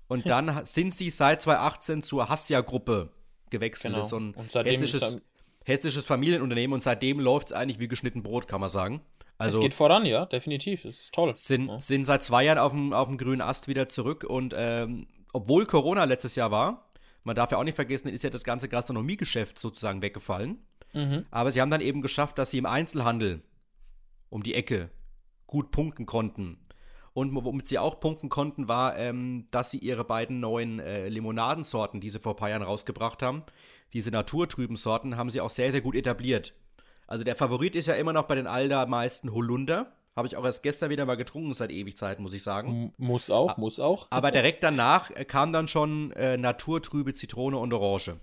S1: Und dann sind sie seit 2018 zur Hassia-Gruppe gewechselt. Genau. Das ist so ein hessisches, hessisches Familienunternehmen und seitdem läuft es eigentlich wie geschnitten Brot, kann man sagen.
S2: Also, es geht voran, ja, definitiv. Es ist toll.
S1: Sind,
S2: ja.
S1: sind seit zwei Jahren auf dem, auf dem grünen Ast wieder zurück und ähm, obwohl Corona letztes Jahr war, man darf ja auch nicht vergessen, ist ja das ganze Gastronomiegeschäft sozusagen weggefallen. Mhm. Aber sie haben dann eben geschafft, dass sie im Einzelhandel um die Ecke gut punkten konnten. Und womit sie auch punkten konnten, war, ähm, dass sie ihre beiden neuen äh, Limonadensorten, die sie vor ein paar Jahren rausgebracht haben, diese naturtrüben Sorten, haben sie auch sehr, sehr gut etabliert. Also der Favorit ist ja immer noch bei den allermeisten Holunder. Habe ich auch erst gestern wieder mal getrunken seit Ewigkeit, muss ich sagen.
S2: muss auch, A muss auch.
S1: Aber direkt danach äh, kam dann schon äh, naturtrübe Zitrone und Orange.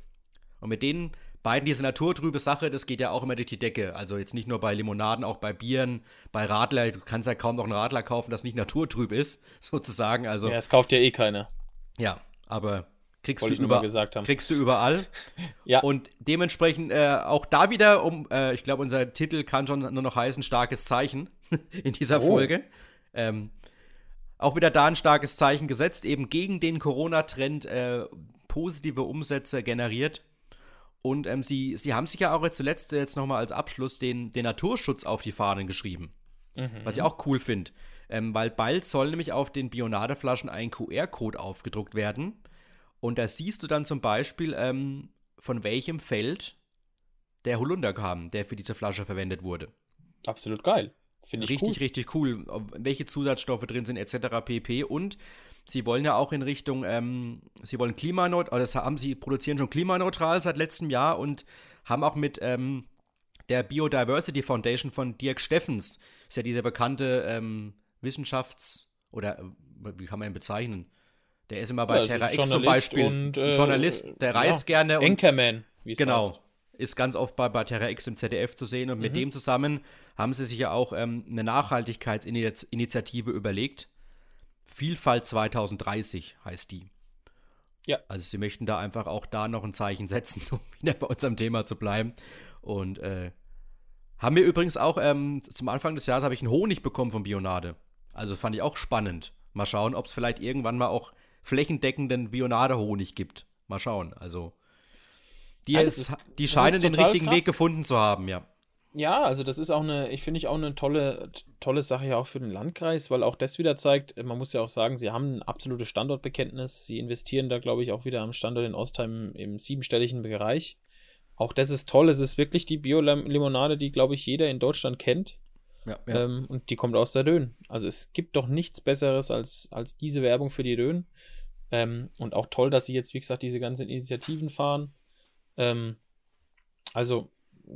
S1: Und mit denen beiden diese naturtrübe Sache, das geht ja auch immer durch die Decke. Also jetzt nicht nur bei Limonaden, auch bei Bieren, bei Radler. Du kannst ja kaum noch einen Radler kaufen, das nicht naturtrüb ist, <laughs> sozusagen. Also,
S2: ja, es kauft ja eh keiner.
S1: Ja, aber kriegst du,
S2: ich
S1: über,
S2: gesagt haben.
S1: kriegst du überall. <laughs>
S2: Ja.
S1: Und dementsprechend äh, auch da wieder, um, äh, ich glaube, unser Titel kann schon nur noch heißen, starkes Zeichen <laughs> in dieser
S2: Oh.
S1: Folge. Ähm, auch wieder da ein starkes Zeichen gesetzt, eben gegen den Corona-Trend äh, positive Umsätze generiert. Und ähm, sie, sie haben sich ja auch jetzt zuletzt jetzt nochmal als Abschluss den, den Naturschutz auf die Fahnen geschrieben. Was ich auch cool finde. Ähm, weil bald soll nämlich auf den Bionadeflaschen ein QR-Code aufgedruckt werden. Und da siehst du dann zum Beispiel, ähm, von welchem Feld der Holunder kam, der für diese Flasche verwendet wurde.
S2: Absolut geil. Finde ich
S1: Richtig,
S2: cool.
S1: richtig cool. Welche Zusatzstoffe drin sind, etc. pp. Und sie wollen ja auch in Richtung, ähm, sie wollen klimaneutral, oder das haben sie produzieren schon klimaneutral seit letztem Jahr und haben auch mit ähm, der Biodiversity Foundation von Dirk Steffens, ist ja dieser bekannte ähm, Wissenschafts- oder äh, wie kann man ihn bezeichnen? Der ist immer bei
S2: Ja,
S1: Terra X zum Beispiel.
S2: und, äh,
S1: Journalist, der reist gerne und
S2: Anchorman, wie es
S1: Genau.
S2: heißt.
S1: Ist ganz oft bei, bei Terra X im ZDF zu sehen und mit dem zusammen haben sie sich ja auch ähm, eine Nachhaltigkeitsinitiative überlegt. Vielfalt 2030 heißt die.
S2: Ja.
S1: Also sie möchten da einfach auch da noch ein Zeichen setzen, <laughs> um wieder bei unserem Thema zu bleiben. Und äh, haben wir übrigens auch ähm, zum Anfang des Jahres habe ich einen Honig bekommen von Bionade. Also das fand ich auch spannend. Mal schauen, ob es vielleicht irgendwann mal auch flächendeckenden Bionade-Honig gibt. Mal schauen. Also die,
S2: Ja,
S1: ist,
S2: ist-
S1: die scheinen den richtigen
S2: krass.
S1: Weg gefunden zu haben, ja.
S2: Ja, also das ist auch eine, ich finde ich auch eine tolle, tolle Sache ja auch für den Landkreis, weil auch das wieder zeigt, man muss ja auch sagen, sie haben ein absolutes Standortbekenntnis. Sie investieren da, glaube ich, auch wieder am Standort in Ostheim im siebenstelligen Bereich. Auch das ist toll. Es ist wirklich die Bio-Limonade, die, glaube ich, jeder in Deutschland kennt.
S1: ja, ja.
S2: Ähm, und die kommt aus der Rhön. Also es gibt doch nichts Besseres als, als diese Werbung für die Rhön. Ähm, und auch toll, dass sie jetzt, wie gesagt, diese ganzen Initiativen fahren. Ähm, also,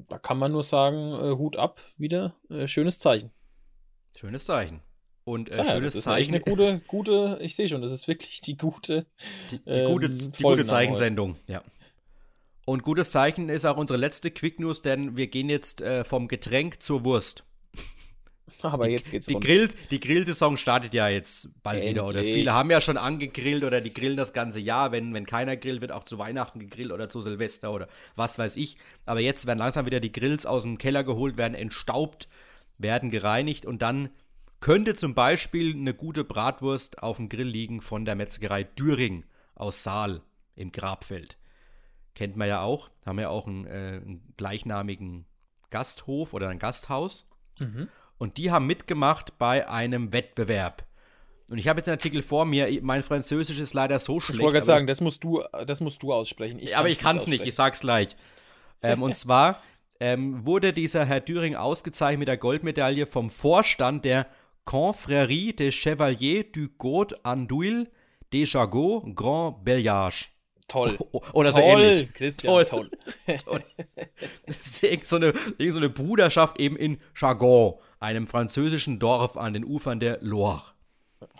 S2: da kann man nur sagen, äh, Hut ab, wieder. Äh, schönes Zeichen.
S1: Schönes Zeichen. Und äh,
S2: Ja,
S1: schönes
S2: das ist
S1: Zeichen.
S2: eine gute, <laughs> gute, ich sehe schon, das ist wirklich die gute.
S1: Die, die,
S2: ähm,
S1: gute, die gute Zeichensendung, ja. Und gutes Zeichen ist auch unsere letzte Quick News, denn wir gehen jetzt äh, vom Getränk zur Wurst.
S2: Aber jetzt geht's
S1: Die,
S2: rund.
S1: Grill, die Grillsaison startet ja jetzt bald wieder. Oder
S2: Endlich.
S1: viele haben ja schon angegrillt oder die grillen das ganze Jahr. Wenn, wenn keiner grillt, wird auch zu Weihnachten gegrillt oder zu Silvester oder was weiß ich. Aber jetzt werden langsam wieder die Grills aus dem Keller geholt, werden entstaubt, werden gereinigt und dann könnte zum Beispiel eine gute Bratwurst auf dem Grill liegen von der Metzgerei Düring aus Saal im Grabfeld. Kennt man ja auch. Haben ja auch einen, äh, einen gleichnamigen Gasthof oder ein Gasthaus. Und die haben mitgemacht bei einem Wettbewerb. Und ich habe jetzt einen Artikel vor mir. Mein Französisch ist leider so schlecht.
S2: Ich wollte gerade sagen, das musst du, das musst du aussprechen. Ich
S1: aber ich kann es nicht, ich sag's gleich. Ähm, und zwar ähm, wurde dieser Herr Düring ausgezeichnet mit der Goldmedaille vom Vorstand der Confrérie des Chevaliers du Gaud Andouille des Jagots Grand Belliage.
S2: Toll. <laughs>
S1: Oder so
S2: toll,
S1: ähnlich.
S2: Christian, <laughs> toll.
S1: Das ist irgend so, eine, irgend so eine Bruderschaft eben in Jargon, einem französischen Dorf an den Ufern der Loire.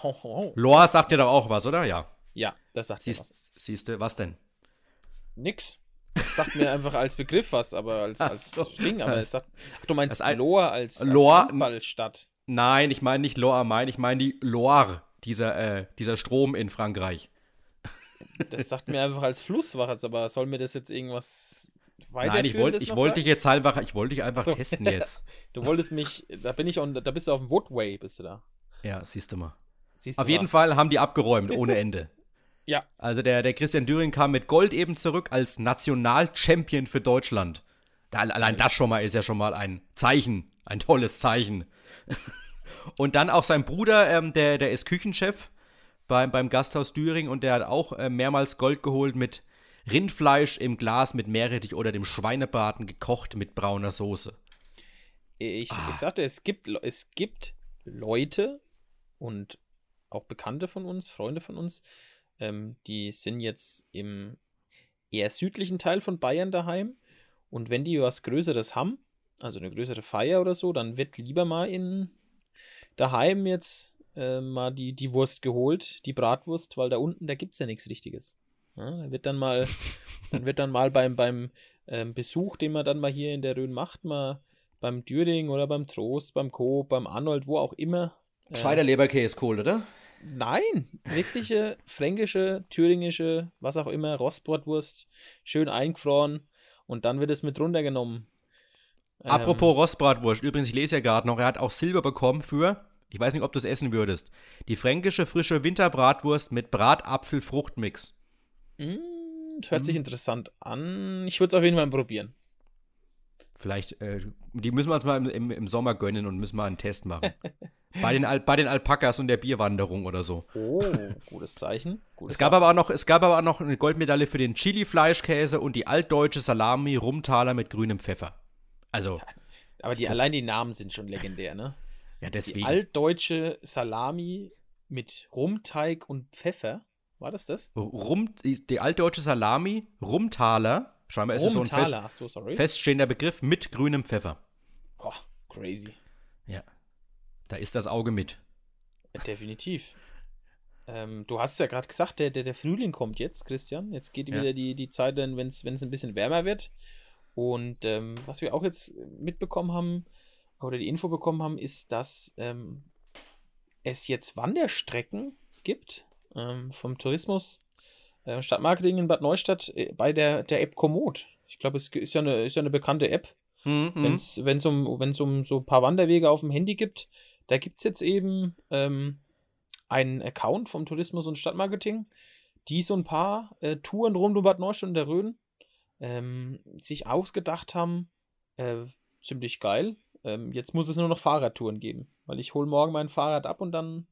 S2: Ho, ho, ho.
S1: Loire sagt dir doch auch was, oder? Ja.
S2: Ja, das sagt mir was.
S1: Siehst, siehst du, was denn?
S2: Nix. Das sagt mir einfach als Begriff was, aber als, als
S1: so.
S2: Ding, aber es sagt. Ach, du meinst
S1: Das
S2: Lohr als, als
S1: Lohr-
S2: Handballstadt.
S1: Nein, ich meine nicht Loire Main, ich meine die Loire, dieser, äh, dieser Strom in Frankreich.
S2: Das sagt mir einfach als Fluss was, aber soll mir das jetzt irgendwas?
S1: Nein, ich wollte ich wollte dich jetzt einfach, ich wollte dich einfach
S2: So.
S1: testen jetzt. <laughs>
S2: Du wolltest mich, da bin ich on, da bist du auf dem Woodway, bist du da.
S1: Ja, siehst du mal.
S2: Siehst
S1: Auf
S2: du
S1: jeden
S2: mal.
S1: Fall haben die abgeräumt, ohne <laughs> Ende.
S2: Ja,
S1: Also der, der Christian Düring kam mit Gold eben zurück als Nationalchampion für Deutschland. Da, allein das schon mal ist ja schon mal ein Zeichen, ein tolles Zeichen. <laughs> Und dann auch sein Bruder, ähm, der, der ist Küchenchef beim, beim Gasthaus Düring und der hat auch äh, mehrmals Gold geholt mit Rindfleisch im Glas mit Meerrettich oder dem Schweinebraten gekocht mit brauner Soße.
S2: ich,
S1: Ah.
S2: ich sagte, es gibt, es gibt Leute und auch Bekannte von uns, Freunde von uns, ähm, die sind jetzt im eher südlichen Teil von Bayern daheim. Und wenn die was Größeres haben, also eine größere Feier oder so, dann wird lieber mal in daheim jetzt äh, mal die, die Wurst geholt, die Bratwurst, weil da unten, da gibt es ja nichts Richtiges. Ja, da wird dann mal, dann wird dann mal beim, beim ähm, Besuch, den man dann mal hier in der Rhön macht, mal beim Düring oder beim Trost, beim Coop, beim Arnold, wo auch immer.
S1: Äh, Schweiderleberkäse cool, oder?
S2: Nein, wirkliche fränkische, thüringische, was auch immer, Rostbratwurst, schön eingefroren und dann wird es mit runtergenommen.
S1: Apropos ähm, Rostbratwurst, übrigens, ich lese ja gerade noch, er hat auch Silber bekommen für, ich weiß nicht, ob du es essen würdest, die fränkische frische Winterbratwurst mit Bratapfel-Fruchtmix.
S2: Mm, hört mm. sich interessant an. Ich würde es auf jeden Fall probieren.
S1: Vielleicht, äh, die müssen wir uns mal im, im, im, Sommer gönnen und müssen mal einen Test machen. <laughs> bei, den Al bei den Alpakas und der Bierwanderung oder so.
S2: Oh, <laughs> gutes Zeichen.
S1: Gutes es, gab aber auch noch, es gab aber auch noch eine Goldmedaille für den Chili-Fleischkäse und die altdeutsche Salami Rumtaler mit grünem Pfeffer. Also.
S2: Aber die, allein die Namen sind schon legendär, ne?
S1: ja, deswegen.
S2: Die altdeutsche Salami mit Rumteig und Pfeffer. War das das?
S1: Rum, die, die altdeutsche Salami, Rumtaler Scheinbar ist es so ein fest,
S2: so,
S1: feststehender Begriff mit grünem Pfeffer.
S2: Boah, crazy.
S1: Ja. Da ist das Auge mit.
S2: Definitiv. Ähm, du hast ja gerade gesagt, der, der, der Frühling kommt jetzt, Christian. Jetzt geht ja. wieder die, die Zeit, wenn es ein bisschen wärmer wird. Und ähm, was wir auch jetzt mitbekommen haben, oder die Info bekommen haben, ist, dass ähm, es jetzt Wanderstrecken gibt ähm, vom Tourismus äh, Stadtmarketing in Bad Neustadt äh, bei der, der App Komoot. Ich glaube, es ist ja, eine, ist ja eine bekannte App. Mhm. Wenn es um, um so ein paar Wanderwege auf dem Handy gibt, da gibt es jetzt eben ähm, einen Account vom Tourismus und Stadtmarketing, die so ein paar äh, Touren rund um Bad Neustadt und der Rhön ähm, sich ausgedacht haben. Äh, ziemlich geil. Ähm, jetzt muss es nur noch Fahrradtouren geben, weil ich hole morgen mein Fahrrad ab und dann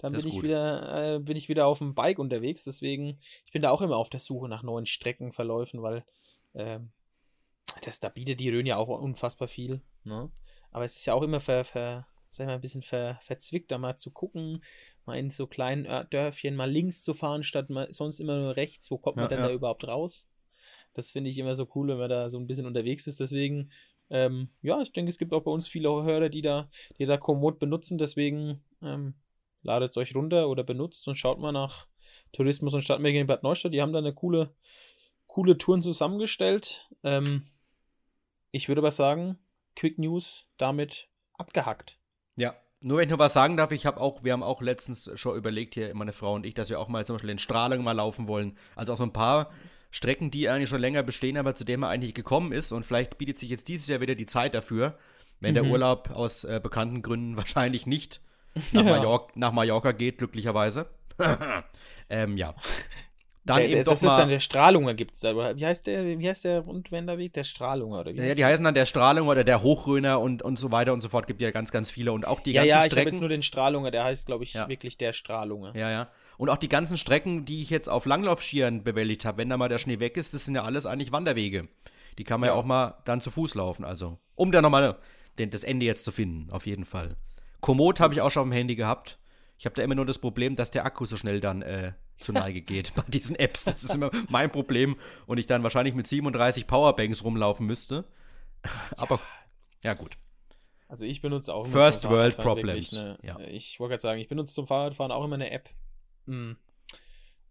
S2: dann bin ich, wieder, äh, bin ich wieder auf dem Bike unterwegs. Deswegen, ich bin da auch immer auf der Suche nach neuen Streckenverläufen, weil äh, das, da bietet die Rhön ja auch unfassbar viel. Ne? Aber es ist ja auch immer ver, ver, sag mal, ein bisschen ver, verzwickt, da mal zu gucken, mal in so kleinen Dörfchen mal links zu fahren, statt mal, sonst immer nur rechts. Wo kommt man ja, denn ja. da überhaupt raus? Das finde ich immer so cool, wenn man da so ein bisschen unterwegs ist. Deswegen, ähm, ja, ich denke, es gibt auch bei uns viele Hörer, die da, die da Komoot benutzen. Deswegen, ähm, ladet es euch runter oder benutzt und schaut mal nach Tourismus und Stadtmärkten in Bad Neustadt. Die haben da eine coole, coole Touren zusammengestellt. Ähm, ich würde aber sagen, Quick News damit abgehackt.
S1: Ja, nur wenn ich noch was sagen darf, ich habe auch, wir haben auch letztens schon überlegt, hier meine Frau und ich, dass wir auch mal zum Beispiel in Strahlung mal laufen wollen. Also auch so ein paar Strecken, die eigentlich schon länger bestehen, aber zu denen man eigentlich gekommen ist. Und vielleicht bietet sich jetzt dieses Jahr wieder die Zeit dafür, wenn mhm. der Urlaub aus äh, bekannten Gründen <laughs> wahrscheinlich nicht nach, <laughs> ja. Mallorca, nach Mallorca geht, glücklicherweise. <laughs> ähm, ja.
S2: Dann der, eben das ist dann der Strahlunger gibt es da. Wie heißt der, wie heißt der Rundwenderweg? Der Strahlunger, oder wie
S1: Ja, die heißen dann der Strahlunger oder der Hochröner und, und so weiter und so fort. Gibt ja ganz, ganz viele. Und auch die
S2: ja,
S1: ganzen
S2: ja,
S1: Strecken. Ja, ich
S2: habe jetzt nur den Strahlunger, der heißt, glaube ich, ja. wirklich der Strahlunger.
S1: Ja, ja. Und auch die ganzen Strecken, die ich jetzt auf Langlaufschieren bewältigt habe, wenn da mal der Schnee weg ist, das sind ja alles eigentlich Wanderwege. Die kann man ja, ja auch mal dann zu Fuß laufen, also. Um dann nochmal das Ende jetzt zu finden, auf jeden Fall. Komoot habe ich auch schon auf dem Handy gehabt. Ich habe da immer nur das Problem, dass der Akku so schnell dann äh, zur Neige <laughs> geht bei diesen Apps. Das ist immer mein Problem. Und ich dann wahrscheinlich mit 37 Powerbanks rumlaufen müsste. Aber ja, gut.
S2: Also ich benutze auch
S1: First World Problems.
S2: Eine, ja. Ich wollte gerade sagen, ich benutze zum Fahrradfahren auch immer eine App. Mhm.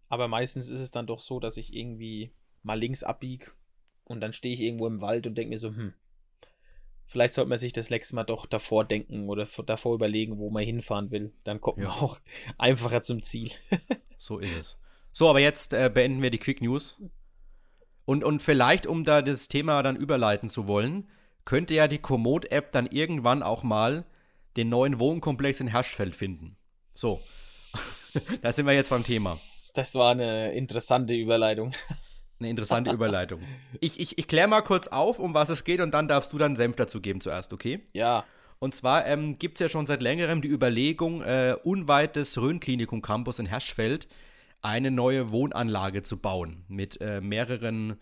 S2: Aber meistens ist es dann doch so, dass ich irgendwie mal links abbiege und dann stehe ich irgendwo im Wald und denke mir so, hm, Vielleicht sollte man sich das nächste Mal doch davor denken oder davor überlegen, wo man hinfahren will. Dann kommt ja. man auch <laughs> einfacher zum Ziel. <laughs>
S1: so ist es. So, aber jetzt äh, beenden wir die Quick News. Und, und vielleicht, um da das Thema dann überleiten zu wollen, könnte ja die Komoot-App dann irgendwann auch mal den neuen Wohnkomplex in Herschfeld finden. So. <laughs> da sind wir jetzt beim Thema.
S2: Das war eine interessante Überleitung.
S1: Eine interessante Überleitung. Ich, ich, ich kläre mal kurz auf, um was es geht, und dann darfst du dann Senf dazu geben zuerst, okay?
S2: Ja.
S1: Und zwar ähm, gibt es ja schon seit längerem die Überlegung, äh, unweit des Rhön-Klinikum Campus in Herschfeld eine neue Wohnanlage zu bauen. Mit äh, mehreren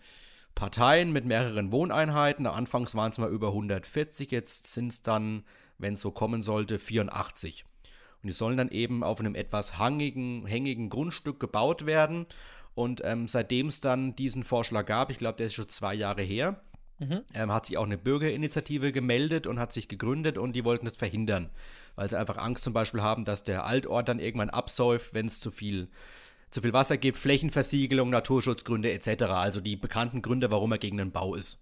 S1: Parteien, mit mehreren Wohneinheiten. Anfangs waren es mal über 140, jetzt sind es dann, wenn es so kommen sollte, 84. Und die sollen dann eben auf einem etwas hangigen, hängigen Grundstück gebaut werden. Und ähm, seitdem es dann diesen Vorschlag gab, ich glaube, der ist schon zwei Jahre her, mhm. ähm, hat sich auch eine Bürgerinitiative gemeldet und hat sich gegründet und die wollten das verhindern, weil sie einfach Angst zum Beispiel haben, dass der Altort dann irgendwann absäuft, wenn es zu viel zu viel Wasser gibt, Flächenversiegelung, Naturschutzgründe etc. Also die bekannten Gründe, warum er gegen den Bau ist.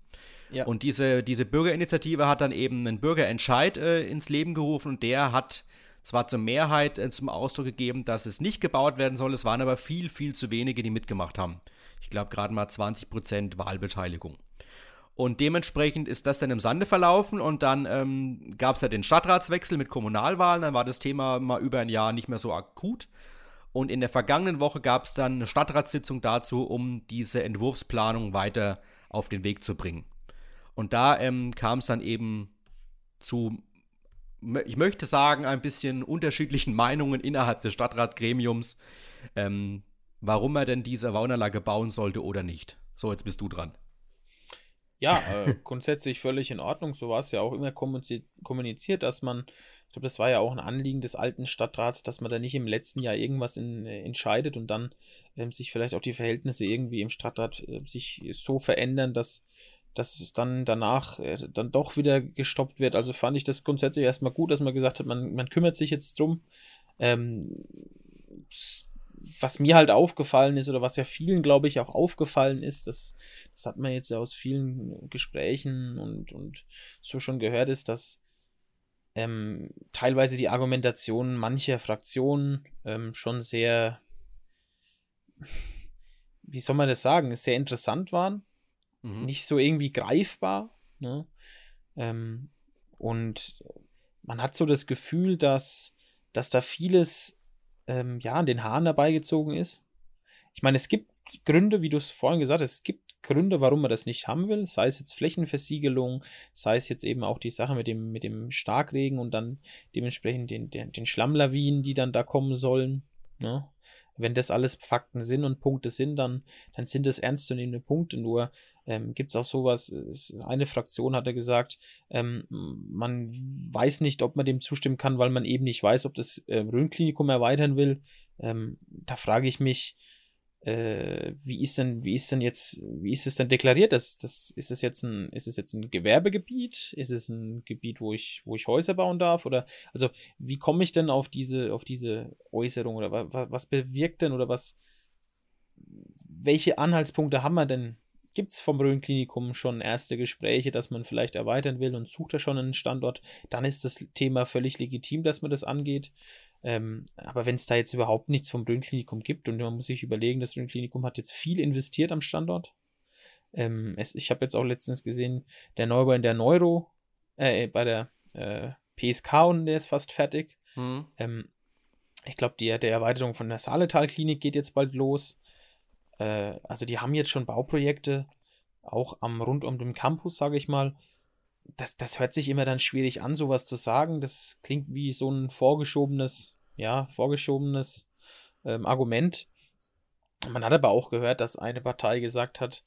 S1: Ja. Und diese, diese Bürgerinitiative hat dann eben einen Bürgerentscheid äh, ins Leben gerufen und der hat zwar zur Mehrheit äh, zum Ausdruck gegeben, dass es nicht gebaut werden soll, es waren aber viel, viel zu wenige, die mitgemacht haben. Ich glaube gerade mal 20% Wahlbeteiligung. Und dementsprechend ist das dann im Sande verlaufen und dann ähm, gab es ja den Stadtratswechsel mit Kommunalwahlen, dann war das Thema mal über ein Jahr nicht mehr so akut. Und in der vergangenen Woche gab es dann eine Stadtratssitzung dazu, um diese Entwurfsplanung weiter auf den Weg zu bringen. Und da ähm, kam es dann eben zu, ich möchte sagen, ein bisschen unterschiedlichen <laughs> Meinungen innerhalb des Stadtratgremiums, ähm, warum er denn diese Wohnanlage bauen sollte oder nicht. So, jetzt bist du dran.
S2: Ja, äh, <laughs> grundsätzlich völlig in Ordnung. So war es ja auch immer kommuniziert, dass man, ich glaube, das war ja auch ein Anliegen des alten Stadtrats, dass man da nicht im letzten Jahr irgendwas in, äh, entscheidet und dann ähm, sich vielleicht auch die Verhältnisse irgendwie im Stadtrat äh, sich so verändern, dass, dass es dann danach äh, dann doch wieder gestoppt wird. Also fand ich das grundsätzlich erstmal gut, dass man gesagt hat, man, man kümmert sich jetzt drum. Ähm, was mir halt aufgefallen ist oder was ja vielen, glaube ich, auch aufgefallen ist, das, das hat man jetzt ja aus vielen Gesprächen und, und so schon gehört, ist, dass ähm, teilweise die Argumentation mancher Fraktionen ähm, schon sehr, wie soll man das sagen, sehr interessant waren, mhm. nicht so irgendwie greifbar. Ne? Ähm, und man hat so das Gefühl, dass, dass da vieles ähm, ja, an den Haaren herbeigezogen ist. Ich meine, es gibt Gründe, wie du es vorhin gesagt hast, es gibt Gründe, warum man das nicht haben will, sei es jetzt Flächenversiegelung, sei es jetzt eben auch die Sache mit dem, mit dem Starkregen und dann dementsprechend den, den, den Schlammlawinen, die dann da kommen sollen. Ne? Wenn das alles Fakten sind und Punkte sind, dann, dann sind das ernstzunehmende Punkte. Nur ähm, gibt es auch sowas, eine Fraktion hatte gesagt, ähm, man weiß nicht, ob man dem zustimmen kann, weil man eben nicht weiß, ob das äh, Rhönklinikum erweitern will. Ähm, da frage ich mich, äh, wie ist denn, wie ist denn jetzt, wie ist es denn deklariert? Das, das, ist es jetzt ein, ist es jetzt ein Gewerbegebiet? Ist es ein Gebiet, wo ich, wo ich Häuser bauen darf? Oder, also, wie komme ich denn auf diese, auf diese Äußerung? Oder was, was bewirkt denn oder was, welche Anhaltspunkte haben wir denn? Gibt es vom Rhön-Klinikum schon erste Gespräche, dass man vielleicht erweitern will und sucht da schon einen Standort? Dann ist das Thema völlig legitim, dass man das angeht. Ähm, aber wenn es da jetzt überhaupt nichts vom Rhön-Klinikum gibt und man muss sich überlegen, das Rhön-Klinikum hat jetzt viel investiert am Standort. Ähm, es, ich habe jetzt auch letztens gesehen, der Neubau in der Neuro, äh, bei der äh, PSK und der ist fast fertig. Mhm. Ähm, ich glaube, die der Erweiterung von der Saaletal-Klinik geht jetzt bald los. Äh, also die haben jetzt schon Bauprojekte, auch am rund um den Campus, sage ich mal das, das hört sich immer dann schwierig an, sowas zu sagen. Das klingt wie so ein vorgeschobenes, ja, vorgeschobenes ähm, Argument. Man hat aber auch gehört, dass eine Partei gesagt hat,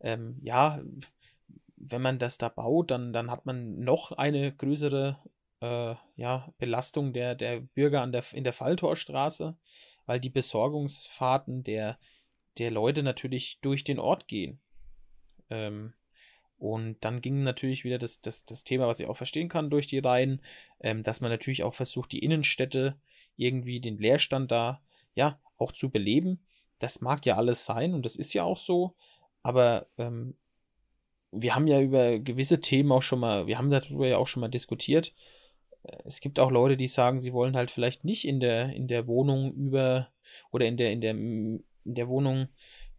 S2: ähm, ja, wenn man das da baut, dann, dann hat man noch eine größere äh, ja, Belastung der, der Bürger an der, in der Falltorstraße, weil die Besorgungsfahrten der, der Leute natürlich durch den Ort gehen. Ähm, und dann ging natürlich wieder das, das, das Thema, was ich auch verstehen kann, durch die Reihen, ähm, dass man natürlich auch versucht, die Innenstädte irgendwie den Leerstand da, ja, auch zu beleben. Das mag ja alles sein und das ist ja auch so, aber ähm, wir haben ja über gewisse Themen auch schon mal, wir haben darüber ja auch schon mal diskutiert. Es gibt auch Leute, die sagen, sie wollen halt vielleicht nicht in der, in der Wohnung über oder in der, in der, in der Wohnung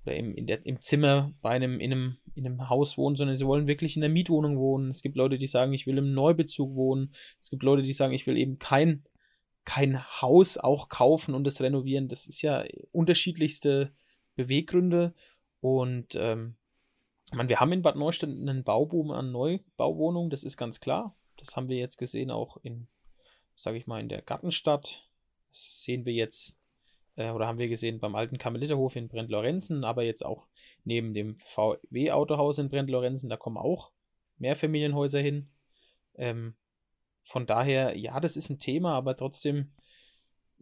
S2: oder im, in der, im Zimmer bei einem, in einem, in einem Haus wohnen, sondern sie wollen wirklich in der Mietwohnung wohnen. Es gibt Leute, die sagen, ich will im Neubezug wohnen. Es gibt Leute, die sagen, ich will eben kein, kein Haus auch kaufen und es renovieren. Das ist ja unterschiedlichste Beweggründe. Und ähm, meine, wir haben in Bad Neustadt einen Bauboom an Neubauwohnungen, das ist ganz klar. Das haben wir jetzt gesehen, auch in, sage ich mal, in der Gartenstadt. Das sehen wir jetzt äh, oder haben wir gesehen beim alten Karmeliterhof in Brent-Lorenzen, aber jetzt auch neben dem VW-Autohaus in Brent-Lorenzen, da kommen auch Mehrfamilienhäuser hin. Ähm, von daher, ja, das ist ein Thema, aber trotzdem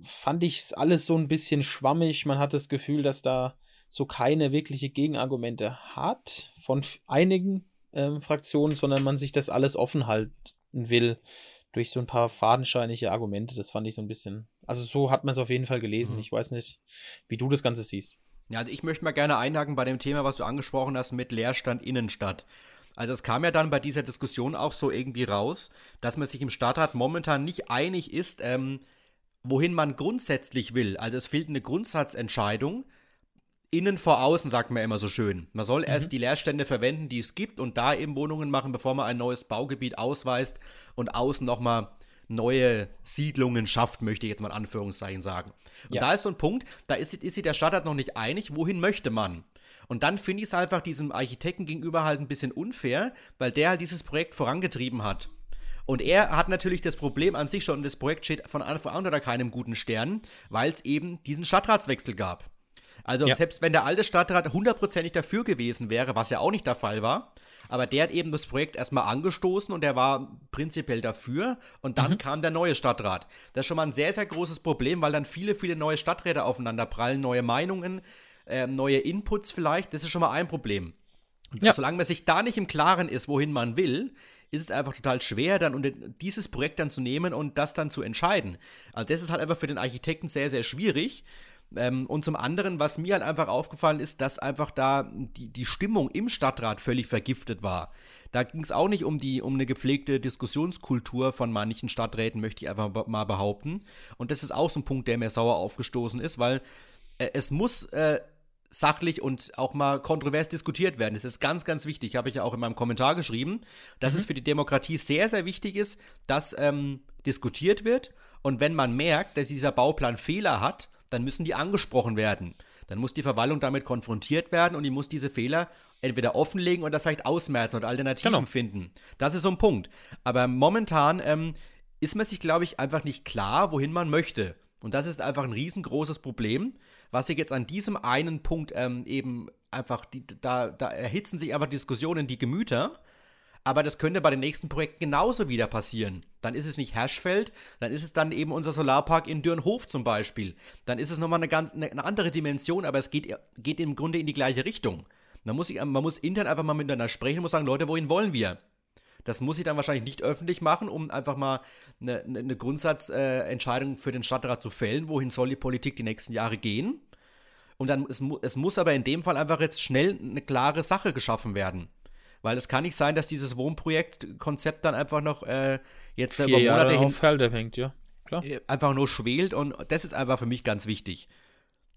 S2: fand ich es alles so ein bisschen schwammig. Man hat das Gefühl, dass da so keine wirkliche Gegenargumente hat von einigen ähm, Fraktionen, sondern man sich das alles offen halten will. durch so ein paar fadenscheinige Argumente. Das fand ich so ein bisschen. Also so hat man es auf jeden Fall gelesen. Mhm. Ich weiß nicht, wie du das Ganze siehst.
S1: Ja, also ich möchte mal gerne einhaken bei dem Thema, was du angesprochen hast mit Leerstand Innenstadt. Also es kam ja dann bei dieser Diskussion auch so irgendwie raus, dass man sich im Stadtrat momentan nicht einig ist, ähm, wohin man grundsätzlich will. Also es fehlt eine Grundsatzentscheidung. Innen vor außen, sagt man immer so schön. Man soll mhm. erst die Leerstände verwenden, die es gibt, und da eben Wohnungen machen, bevor man ein neues Baugebiet ausweist und außen nochmal neue Siedlungen schafft, möchte ich jetzt mal in Anführungszeichen sagen. Und ja. da ist so ein Punkt, da ist, ist sich der Stadtrat noch nicht einig, wohin möchte man. Und dann finde ich es einfach diesem Architekten gegenüber halt ein bisschen unfair, weil der halt dieses Projekt vorangetrieben hat. Und er hat natürlich das Problem an sich schon, das Projekt steht von Anfang an unter keinem guten Stern, weil es eben diesen Stadtratswechsel gab. Also ja. selbst wenn der alte Stadtrat hundertprozentig dafür gewesen wäre, was ja auch nicht der Fall war, aber der hat eben das Projekt erstmal angestoßen und der war prinzipiell dafür. Und dann mhm. kam der neue Stadtrat. Das ist schon mal ein sehr, sehr großes Problem, weil dann viele, viele neue Stadträte aufeinander prallen, neue Meinungen, äh, neue Inputs vielleicht. Das ist schon mal ein Problem. Und ja. solange man sich da nicht im Klaren ist, wohin man will, ist es einfach total schwer, dann unter dieses Projekt dann zu nehmen und das dann zu entscheiden. Also das ist halt einfach für den Architekten sehr, sehr schwierig. Ähm, und zum anderen, was mir halt einfach aufgefallen ist, dass einfach da die, die Stimmung im Stadtrat völlig vergiftet war. Da ging es auch nicht um die um eine gepflegte Diskussionskultur von manchen Stadträten, möchte ich einfach mal behaupten. Und das ist auch so ein Punkt, der mir sauer aufgestoßen ist, weil äh, es muss äh, sachlich und auch mal kontrovers diskutiert werden. Das ist ganz, ganz wichtig. Habe ich ja auch in meinem Kommentar geschrieben, dass mhm. es für die Demokratie sehr, sehr wichtig ist, dass ähm, diskutiert wird. Und wenn man merkt, dass dieser Bauplan Fehler hat, dann müssen die angesprochen werden. Dann muss die Verwaltung damit konfrontiert werden und die muss diese Fehler entweder offenlegen oder vielleicht ausmerzen und Alternativen genau. finden. Das ist so ein Punkt. Aber momentan ähm, ist man sich, glaube ich, einfach nicht klar, wohin man möchte. Und das ist einfach ein riesengroßes Problem, was sich jetzt an diesem einen Punkt ähm, eben einfach, die, da, da erhitzen sich einfach Diskussionen die Gemüter aber das könnte bei den nächsten Projekten genauso wieder passieren. Dann ist es nicht Herschfeld, dann ist es dann eben unser Solarpark in Dürnhof zum Beispiel. Dann ist es nochmal eine ganz eine, eine andere Dimension, aber es geht, geht im Grunde in die gleiche Richtung. Man muss, man muss intern einfach mal miteinander sprechen und muss sagen, Leute, wohin wollen wir? Das muss ich dann wahrscheinlich nicht öffentlich machen, um einfach mal eine, eine Grundsatzentscheidung äh, für den Stadtrat zu fällen, wohin soll die Politik die nächsten Jahre gehen. Und dann, es, es muss aber in dem Fall einfach jetzt schnell eine klare Sache geschaffen werden. Weil es kann nicht sein, dass dieses Wohnprojektkonzept dann einfach noch äh, jetzt
S2: Vier über Monate Jahre hin auf Halde hängt, ja. Klar.
S1: Äh, einfach nur schwelt und das ist einfach für mich ganz wichtig.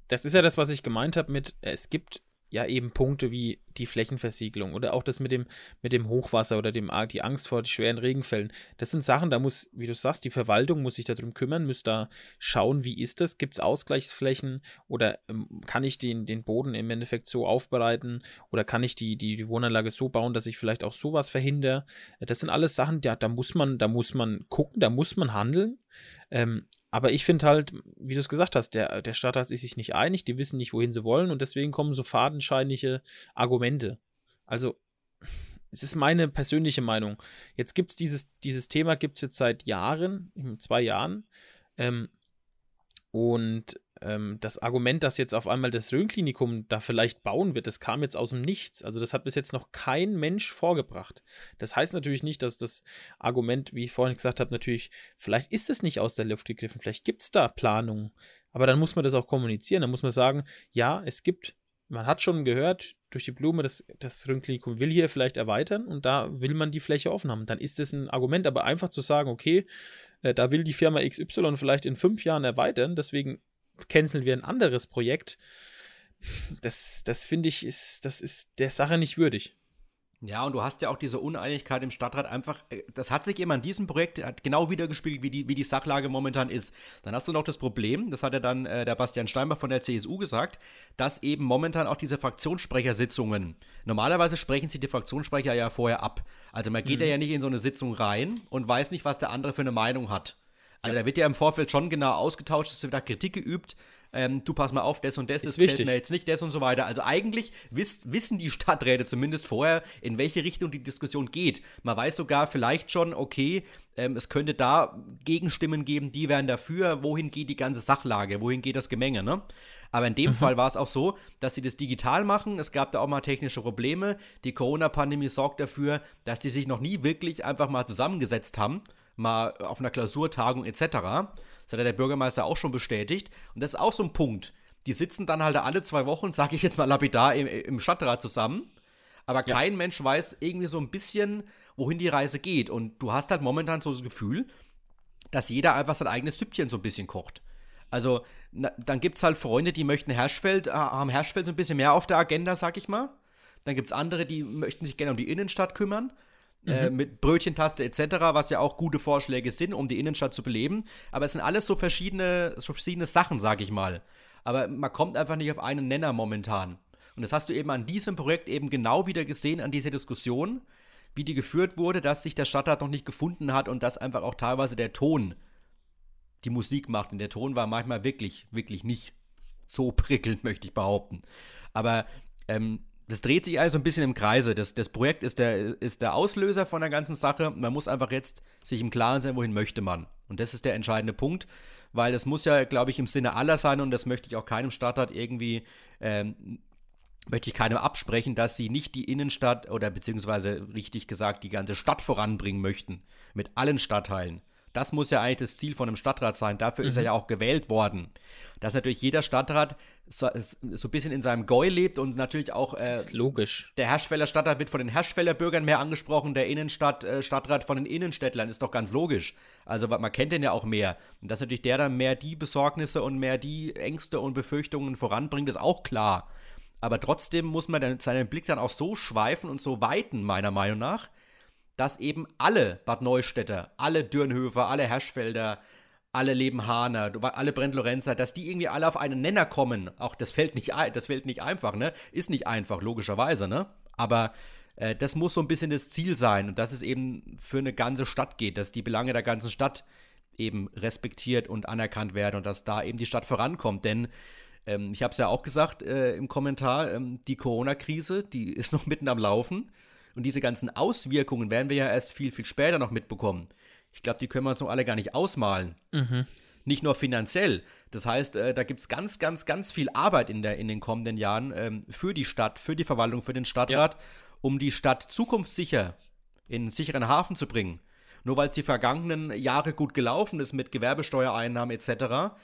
S2: Das ist ja das, was ich gemeint habe mit, es gibt ja eben Punkte wie die Flächenversiegelung oder auch das mit dem, mit dem Hochwasser oder dem, die Angst vor schweren Regenfällen. Das sind Sachen, da muss, wie du sagst, die Verwaltung muss sich darum kümmern, muss da schauen, wie ist das, gibt es Ausgleichsflächen oder ähm, kann ich den, den Boden im Endeffekt so aufbereiten oder kann ich die, die, die Wohnanlage so bauen, dass ich vielleicht auch sowas verhindere. Das sind alles Sachen, ja, da muss man, da muss man gucken, da muss man handeln. Ähm, aber ich finde halt, wie du es gesagt hast, der, der Stadtrat ist sich nicht einig, die wissen nicht, wohin sie wollen und deswegen kommen so fadenscheinliche Argumente. Also, es ist meine persönliche Meinung. Jetzt gibt es dieses, dieses Thema, gibt es jetzt seit Jahren, zwei Jahren. Ähm, und ähm, das Argument, dass jetzt auf einmal das Rhön-Klinikum da vielleicht bauen wird, das kam jetzt aus dem Nichts. Also das hat bis jetzt noch kein Mensch vorgebracht. Das heißt natürlich nicht, dass das Argument, wie ich vorhin gesagt habe, natürlich, vielleicht ist es nicht aus der Luft gegriffen, vielleicht gibt es da Planungen. Aber dann muss man das auch kommunizieren. Dann muss man sagen, ja, es gibt, man hat schon gehört, durch die Blume, das, das Rhön-Klinikum will hier vielleicht erweitern und da will man die Fläche offen haben. Dann ist das ein Argument, aber einfach zu sagen, okay, äh, da will die Firma XY vielleicht in fünf Jahren erweitern, deswegen canceln wir ein anderes Projekt. Das, das finde ich, ist, das ist der Sache nicht würdig.
S1: Ja, und du hast ja auch diese Uneinigkeit im Stadtrat einfach, äh, das hat sich eben an diesem Projekt genau wiedergespiegelt, wie die, wie die Sachlage momentan ist. Dann hast du noch das Problem, das hat ja dann äh, der Bastian Steinbach von der CSU gesagt, dass eben momentan auch diese Fraktionssprechersitzungen, normalerweise sprechen sich die Fraktionssprecher ja vorher ab. Also man geht mhm. ja nicht in so eine Sitzung rein und weiß nicht, was der andere für eine Meinung hat. Also da wird ja im Vorfeld schon genau ausgetauscht, es wird da Kritik geübt. Ähm, du pass mal auf, das und das
S2: ist, ist wichtig.
S1: mir jetzt nicht, das und so weiter. Also eigentlich wiss, wissen die Stadträte zumindest vorher, in welche Richtung die Diskussion geht. Man weiß sogar vielleicht schon, okay, ähm, es könnte da Gegenstimmen geben, die wären dafür, wohin geht die ganze Sachlage, wohin geht das Gemenge, ne? Aber in dem mhm. Fall war es auch so, dass sie das digital machen. Es gab da auch mal technische Probleme. Die Corona-Pandemie sorgt dafür, dass die sich noch nie wirklich einfach mal zusammengesetzt haben mal auf einer Klausurtagung etc. Das hat ja der Bürgermeister auch schon bestätigt. Und das ist auch so ein Punkt. Die sitzen dann halt alle zwei Wochen, <laughs> sage ich jetzt mal lapidar, im, im Stadtrat zusammen. Aber ja. kein Mensch weiß irgendwie so ein bisschen, wohin die Reise geht. Und du hast halt momentan so das Gefühl, dass jeder einfach sein eigenes Süppchen so ein bisschen kocht. Also, na, dann gibt es halt Freunde, die möchten Herschfeld, äh, haben Herschfeld so ein bisschen mehr auf der Agenda, sag ich mal. Dann gibt es andere, die möchten sich gerne um die Innenstadt kümmern. Äh, mhm. mit Brötchentaste etc., was ja auch gute Vorschläge sind, um die Innenstadt zu beleben. Aber es sind alles so verschiedene, so verschiedene Sachen, sag ich mal. Aber man kommt einfach nicht auf einen Nenner momentan. Und das hast du eben an diesem Projekt eben genau wieder gesehen, an dieser Diskussion, wie die geführt wurde, dass sich der Stadtrat noch nicht gefunden hat und dass einfach auch teilweise der Ton die Musik macht. Und der Ton war manchmal wirklich, wirklich nicht so prickelnd, <laughs> möchte ich behaupten. Aber ähm, das dreht sich also ein bisschen im Kreise. Das, das Projekt ist der, ist der Auslöser von der ganzen Sache. Man muss einfach jetzt sich im Klaren sein, wohin möchte man. Und das ist der entscheidende Punkt, weil das muss ja, glaube ich, im Sinne aller sein und das möchte ich auch keinem Stadtrat irgendwie ähm, möchte ich keinem absprechen, dass sie nicht die Innenstadt oder beziehungsweise richtig gesagt die ganze Stadt voranbringen möchten. Mit allen Stadtteilen. Das muss ja eigentlich das Ziel von einem Stadtrat sein. Dafür mhm. ist er mhm. ja auch gewählt worden. Dass natürlich jeder Stadtrat so, so ein bisschen in seinem Goi lebt und natürlich auch. Äh,
S2: Logisch.
S1: Der Herschfeller Stadtrat wird von den Herschfeller Bürgern mehr angesprochen, der Innenstadt, äh, Stadtrat von den Innenstädtlern. Ist doch ganz logisch. Also man kennt den ja auch mehr. Und dass natürlich der dann mehr die Besorgnisse und mehr die Ängste und Befürchtungen voranbringt, ist auch klar. Aber trotzdem muss man dann seinen Blick dann auch so schweifen und so weiten, meiner Meinung nach, dass eben alle Bad Neustädter, alle Dürnhöfer, alle Herschfelder, alle Lebenhahner, alle Brent Lorenzer, dass die irgendwie alle auf einen Nenner kommen. Auch das fällt nicht, das fällt nicht einfach, ne? Ist nicht einfach, logischerweise, ne? Aber äh, das muss so ein bisschen das Ziel sein und dass es eben für eine ganze Stadt geht, dass die Belange der ganzen Stadt eben respektiert und anerkannt werden und dass da eben die Stadt vorankommt. Denn ähm, ich habe es ja auch gesagt äh, im Kommentar, ähm, die Corona-Krise, die <laughs> ist noch mitten am Laufen. Und diese ganzen Auswirkungen werden wir ja erst viel, viel später noch mitbekommen. Ich glaube, die können wir uns noch alle gar nicht ausmalen. Mhm. Nicht nur finanziell. Das heißt, äh, da gibt es ganz, ganz, ganz viel Arbeit in, der, in den kommenden Jahren ähm, für die Stadt, für die Verwaltung, für den Stadtrat, ja. um die Stadt zukunftssicher in einen sicheren Hafen zu bringen. Nur weil es die vergangenen Jahre gut gelaufen ist mit Gewerbesteuereinnahmen etc.,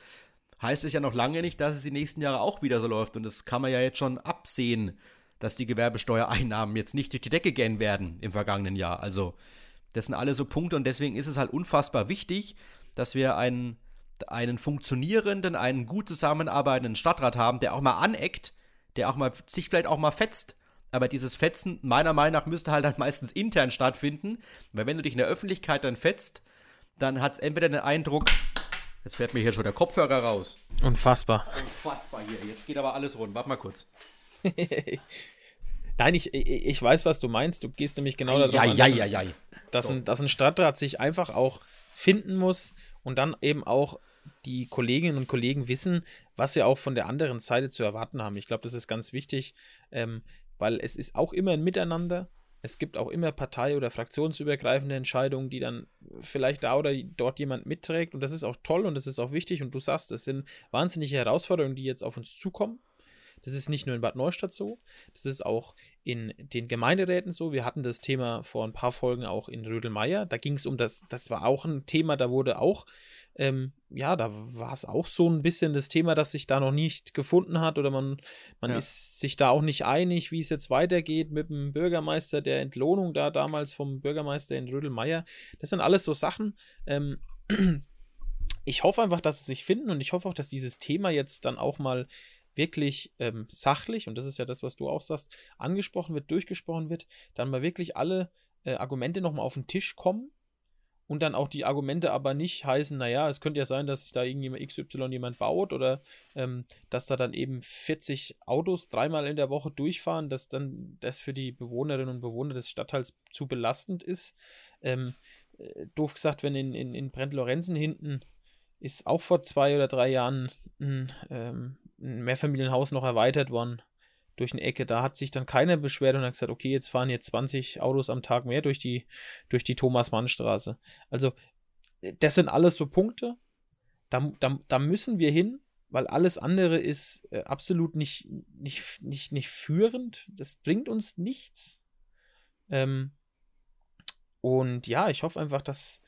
S1: heißt es ja noch lange nicht, dass es die nächsten Jahre auch wieder so läuft. Und das kann man ja jetzt schon absehen dass die Gewerbesteuereinnahmen jetzt nicht durch die Decke gehen werden im vergangenen Jahr. Also, das sind alle so Punkte und deswegen ist es halt unfassbar wichtig, dass wir einen, einen funktionierenden, einen gut zusammenarbeitenden Stadtrat haben, der auch mal aneckt, der auch mal sich vielleicht auch mal fetzt. Aber dieses Fetzen, meiner Meinung nach, müsste halt dann <laughs> meistens intern stattfinden, weil wenn du dich in der Öffentlichkeit dann fetzt, dann hat es entweder den Eindruck, jetzt fährt mir hier schon der Kopfhörer raus.
S2: Unfassbar.
S1: Unfassbar hier. Jetzt geht aber alles rund. Warte mal kurz.
S2: Nein, ich, ich weiß, was du meinst. Du gehst nämlich genau
S1: darauf ja, an, ja, ja, ja.
S2: Dass, ein, dass ein Stadtrat sich einfach auch finden muss und dann eben auch die Kolleginnen und Kollegen wissen, was sie auch von der anderen Seite zu erwarten haben. Ich glaube, das ist ganz wichtig, ähm, weil es ist auch immer ein Miteinander. Es gibt auch immer partei- oder fraktionsübergreifende Entscheidungen, die dann vielleicht da oder dort jemand mitträgt. Und das ist auch toll und das ist auch wichtig. Und du sagst, es sind wahnsinnige Herausforderungen, die jetzt auf uns zukommen. Das ist nicht nur in Bad Neustadt so, das ist auch in den Gemeinderäten so. Wir hatten das Thema vor ein paar Folgen auch in Rödelmeier. Da ging es um das, das war auch ein Thema, da wurde auch, ähm, ja, da war es auch so ein bisschen das Thema, das sich da noch nicht gefunden hat oder man, man ja. ist sich da auch nicht einig, wie es jetzt weitergeht mit dem Bürgermeister, der Entlohnung da damals vom Bürgermeister in Rödelmeier. Das sind alles so Sachen. Ähm, <clears throat> ich hoffe einfach, dass sie sich finden und ich hoffe auch, dass dieses Thema jetzt dann auch mal wirklich ähm, sachlich, und das ist ja das, was du auch sagst, angesprochen wird, durchgesprochen wird, dann mal wirklich alle äh, Argumente nochmal auf den Tisch kommen und dann auch die Argumente aber nicht heißen, naja, es könnte ja sein, dass da irgendjemand XY jemand baut oder ähm, dass da dann eben 40 Autos dreimal in der Woche durchfahren, dass dann das für die Bewohnerinnen und Bewohner des Stadtteils zu belastend ist. Ähm, äh, doof gesagt, wenn in, in, in Brent-Lorenzen hinten ist auch vor zwei oder drei Jahren ein, ähm, ein Mehrfamilienhaus noch erweitert worden durch eine Ecke. Da hat sich dann keiner beschwert und hat gesagt, okay, jetzt fahren jetzt 20 Autos am Tag mehr durch die, durch die Thomas-Mann-Straße. Also, das sind alles so Punkte. Da, da, da müssen wir hin, weil alles andere ist äh, absolut nicht, nicht, nicht, nicht führend. Das bringt uns nichts. Ähm, und ja, ich hoffe einfach, dass,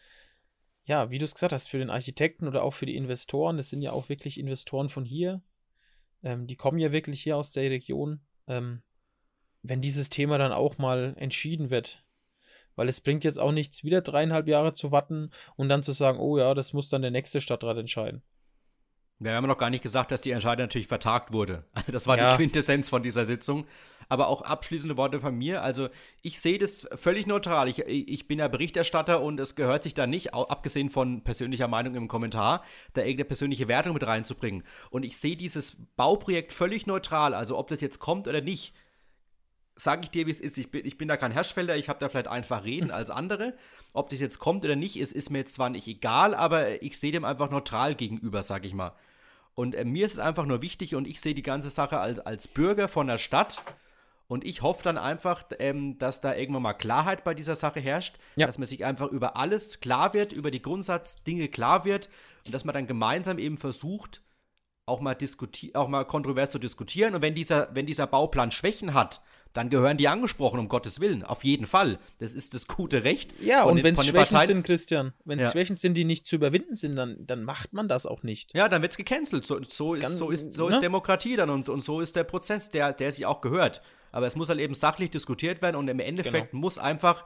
S2: ja, wie du es gesagt hast, für den Architekten oder auch für die Investoren, das sind ja auch wirklich Investoren von hier, ähm, die kommen ja wirklich hier aus der Region, ähm, wenn dieses Thema dann auch mal entschieden wird. Weil es bringt jetzt auch nichts, wieder dreieinhalb Jahre zu warten und dann zu sagen, oh ja, das muss dann der nächste Stadtrat entscheiden.
S1: Wir haben noch gar nicht gesagt, dass die Entscheidung natürlich vertagt wurde. <laughs> Also das war ja. die Quintessenz von dieser Sitzung. Aber auch abschließende Worte von mir. Also ich sehe das völlig neutral. Ich, ich bin ja Berichterstatter und es gehört sich da nicht, abgesehen von persönlicher Meinung im Kommentar, da irgendeine persönliche Wertung mit reinzubringen. Und ich sehe dieses Bauprojekt völlig neutral. Also ob das jetzt kommt oder nicht, sage ich dir, wie es ist. Ich bin, ich bin da kein Herrschfelder, ich habe da vielleicht einfach reden <laughs> als andere. Ob das jetzt kommt oder nicht, ist, ist mir jetzt zwar nicht egal, aber ich sehe dem einfach neutral gegenüber, sage ich mal. Und äh, mir ist es einfach nur wichtig und ich sehe die ganze Sache als, als Bürger von der Stadt und ich hoffe dann einfach, ähm, dass da irgendwann mal Klarheit bei dieser Sache herrscht, ja. dass man sich einfach über alles klar wird, über die Grundsatzdinge klar wird und dass man dann gemeinsam eben versucht, auch mal, auch mal kontrovers zu diskutieren. Und wenn dieser, wenn dieser Bauplan Schwächen hat, dann gehören die angesprochen, um Gottes Willen. Auf jeden Fall. Das ist das gute Recht.
S2: Ja, und wenn es Schwächen Parteien. sind, Christian, wenn es ja. Schwächen sind, die nicht zu überwinden sind, dann, dann macht man das auch nicht.
S1: Ja, dann wird es gecancelt. So, so, ist, so, ist, so ne? ist Demokratie dann und, und so ist der Prozess, der, der sich auch gehört. Aber es muss halt eben sachlich diskutiert werden und im Endeffekt genau. muss einfach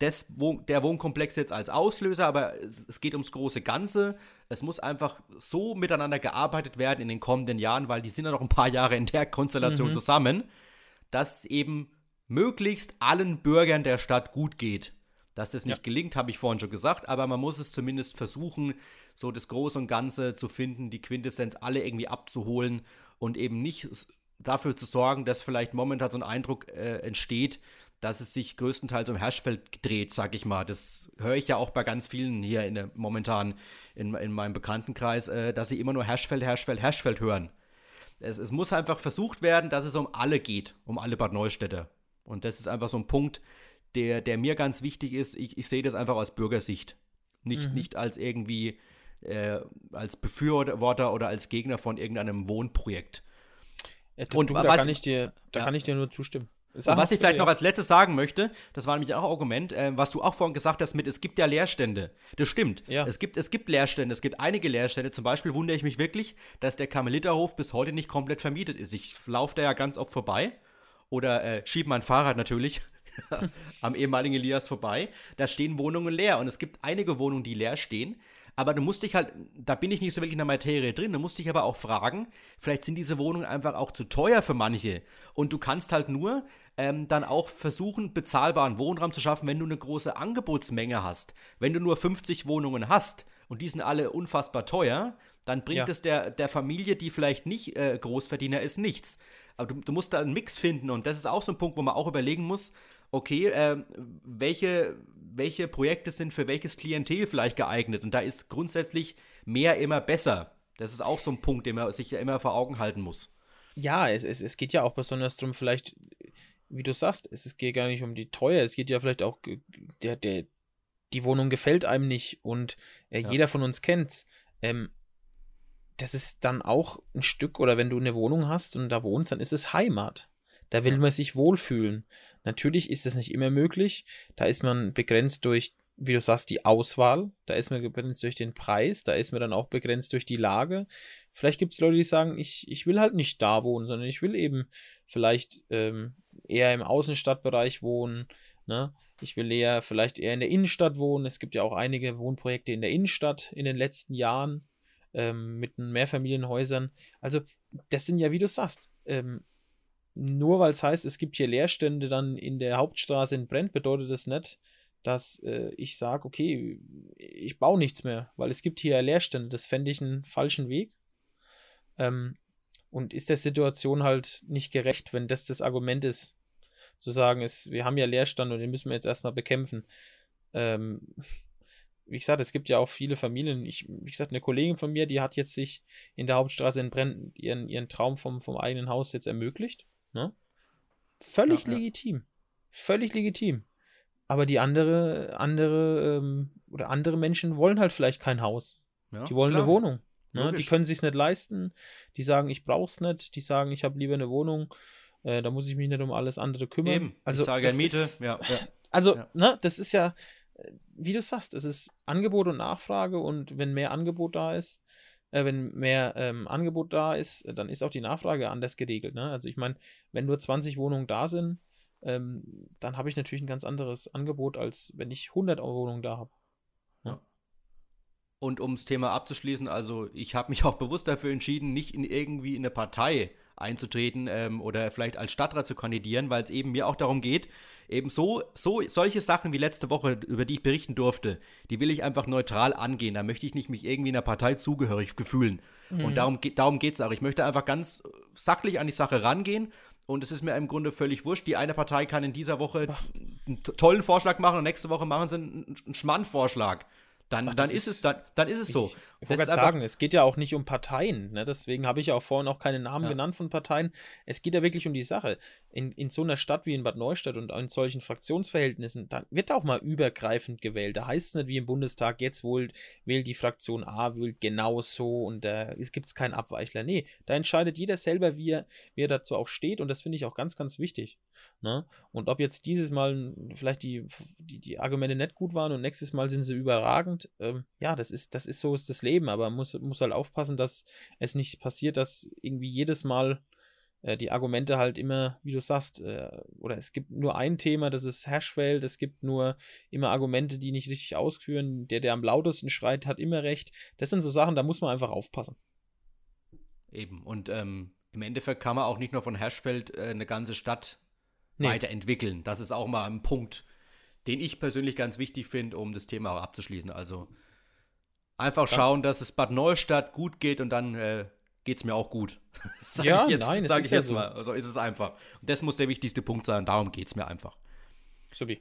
S1: des, der Wohnkomplex jetzt als Auslöser, aber es geht ums große Ganze. Es muss einfach so miteinander gearbeitet werden in den kommenden Jahren, weil die sind ja noch ein paar Jahre in der Konstellation mhm. zusammen, dass eben möglichst allen Bürgern der Stadt gut geht. Dass das nicht ja. gelingt, habe ich vorhin schon gesagt, aber man muss es zumindest versuchen, so das Große und Ganze zu finden, die Quintessenz alle irgendwie abzuholen und eben nicht dafür zu sorgen, dass vielleicht momentan so ein Eindruck äh, entsteht, dass es sich größtenteils um Herschfeld dreht, sag ich mal. Das höre ich ja auch bei ganz vielen hier in der, momentan in, in meinem Bekanntenkreis, äh, dass sie immer nur Herschfeld, Herschfeld, Herschfeld hören. Es, es, muss einfach versucht werden, dass es um alle geht, um alle Bad Neustädter. Und das ist einfach so ein Punkt, der, der mir ganz wichtig ist. Ich, ich sehe das einfach aus Bürgersicht. Nicht, mhm. nicht als irgendwie äh, als Befürworter oder als Gegner von irgendeinem Wohnprojekt.
S2: Ja, und du, da, kann ich dir, da ja. kann ich dir nur zustimmen.
S1: Was ich vielleicht ja. noch als letztes sagen möchte, das war nämlich auch ein Argument, äh, was du auch vorhin gesagt hast mit, es gibt ja Leerstände. Das stimmt. Ja. Es, gibt, es gibt Leerstände, es gibt einige Leerstände. Zum Beispiel wundere ich mich wirklich, dass der Karmeliterhof bis heute nicht komplett vermietet ist. Ich laufe da ja ganz oft vorbei oder äh, schiebe mein Fahrrad natürlich <laughs> am ehemaligen Elias vorbei. Da stehen Wohnungen leer und es gibt einige Wohnungen, die leer stehen. Aber du musst dich halt, da bin ich nicht so wirklich in der Materie drin, du musst dich aber auch fragen, vielleicht sind diese Wohnungen einfach auch zu teuer für manche. Und du kannst halt nur ähm, dann auch versuchen, bezahlbaren Wohnraum zu schaffen, wenn du eine große Angebotsmenge hast. Wenn du nur 50 Wohnungen hast und die sind alle unfassbar teuer, dann bringt ja. es der, der Familie, die vielleicht nicht äh, Großverdiener ist, nichts. Aber du, du musst da einen Mix finden und das ist auch so ein Punkt, wo man auch überlegen muss, okay, äh, welche, welche Projekte sind für welches Klientel vielleicht geeignet. Und da ist grundsätzlich mehr immer besser. Das ist auch so ein Punkt, den man sich ja immer vor Augen halten muss.
S2: Ja, es, es, es geht ja auch besonders darum, vielleicht, wie du sagst, es, es geht gar nicht um die Teuer, es geht ja vielleicht auch, der, der, die Wohnung gefällt einem nicht und äh, ja. jeder von uns kennt's. Ähm, das ist dann auch ein Stück, oder wenn du eine Wohnung hast und da wohnst, dann ist es Heimat. Da will man sich wohlfühlen. Natürlich ist das nicht immer möglich. Da ist man begrenzt durch, wie du sagst, die Auswahl. Da ist man begrenzt durch den Preis. Da ist man dann auch begrenzt durch die Lage. Vielleicht gibt es Leute, die sagen, ich, ich will halt nicht da wohnen, sondern ich will eben vielleicht ähm, eher im Außenstadtbereich wohnen. Ne? Ich will eher vielleicht eher in der Innenstadt wohnen. Es gibt ja auch einige Wohnprojekte in der Innenstadt in den letzten Jahren ähm, mit Mehrfamilienhäusern. Also das sind ja, wie du sagst, ähm, nur weil es heißt, es gibt hier Leerstände dann in der Hauptstraße in Brent, bedeutet das nicht, dass äh, ich sage, okay, ich baue nichts mehr, weil es gibt hier Leerstände. Das fände ich einen falschen Weg. Ähm, und ist der Situation halt nicht gerecht, wenn das das Argument ist, zu sagen, es, wir haben ja Leerstand und den müssen wir jetzt erstmal bekämpfen. Ähm, wie gesagt, es gibt ja auch viele Familien. Ich, wie gesagt, eine Kollegin von mir, die hat jetzt sich in der Hauptstraße in Brenn ihren, ihren Traum vom, vom eigenen Haus jetzt ermöglicht. Ne? Völlig ja, legitim. Ja. Völlig legitim. Aber die andere, andere, ähm, oder andere Menschen wollen halt vielleicht kein Haus. Ja, die wollen klar. eine Wohnung. Ne? Die können sich nicht leisten. Die sagen, ich brauch's nicht. Die sagen, ich habe lieber eine Wohnung. Äh, da muss ich mich nicht um alles andere kümmern. Eben.
S1: Also, ich zahle Miete. Ist, ja, <laughs>
S2: Also, ne, das ist ja, wie du sagst, es ist Angebot und Nachfrage und wenn mehr Angebot da ist, äh, wenn mehr ähm, Angebot da ist, dann ist auch die Nachfrage anders geregelt. Ne? Also ich meine, wenn nur 20 Wohnungen da sind, ähm, dann habe ich natürlich ein ganz anderes Angebot, als wenn ich 100 Wohnungen da habe.
S1: Ja. Und um das Thema abzuschließen, also ich habe mich <laughs> auch bewusst dafür entschieden, nicht in irgendwie in eine Partei einzutreten ähm, oder vielleicht als Stadtrat zu kandidieren, weil es eben mir auch darum geht, eben so, so solche Sachen wie letzte Woche, über die ich berichten durfte, die will ich einfach neutral angehen. Da möchte ich nicht mich irgendwie einer Partei zugehörig fühlen. Mhm. Und darum, darum geht es auch. Ich möchte einfach ganz sachlich an die Sache rangehen und es ist mir im Grunde völlig wurscht. Die eine Partei kann in dieser Woche Ach. einen tollen Vorschlag machen und nächste Woche machen sie einen, einen Schmann-Vorschlag. Dann, Ach, dann ist, ist, es, dann, dann ist es so.
S2: Ich, ich wollte gerade sagen, es geht ja auch nicht um Parteien. Ne? Deswegen habe ich ja auch vorhin auch keine Namen ja. genannt von Parteien. Es geht ja wirklich um die Sache. In, in so einer Stadt wie in Bad Neustadt und in solchen Fraktionsverhältnissen, dann wird auch mal übergreifend gewählt. Da heißt es nicht wie im Bundestag, jetzt wohl wählt die Fraktion A, wählt genau so und da äh, gibt es keinen Abweichler. Nee, da entscheidet jeder selber, wie er, wie er dazu auch steht und das finde ich auch ganz, ganz wichtig. Ne? Und ob jetzt dieses Mal vielleicht die, die, die Argumente nicht gut waren und nächstes Mal sind sie überragend, ähm, ja, das ist, das ist so ist das Leben, aber man muss, muss halt aufpassen, dass es nicht passiert, dass irgendwie jedes Mal äh, die Argumente halt immer, wie du sagst, äh, oder es gibt nur ein Thema, das ist Hashfeld, es gibt nur immer Argumente, die nicht richtig ausführen, der, der am lautesten schreit, hat immer recht. Das sind so Sachen, da muss man einfach aufpassen.
S1: Eben, und ähm, im Endeffekt kann man auch nicht nur von Hashfeld äh, eine ganze Stadt nee. weiterentwickeln. Das ist auch mal ein Punkt, den ich persönlich ganz wichtig finde, um das Thema auch abzuschließen. Also einfach schauen, dass es Bad Neustadt gut geht und dann äh, geht es mir auch gut. <laughs>
S2: sag ja, ich jetzt, nein,
S1: sag ich jetzt ja mal. So. Also ist es einfach. Und das muss der wichtigste Punkt sein. Darum geht es mir einfach.
S2: Subi.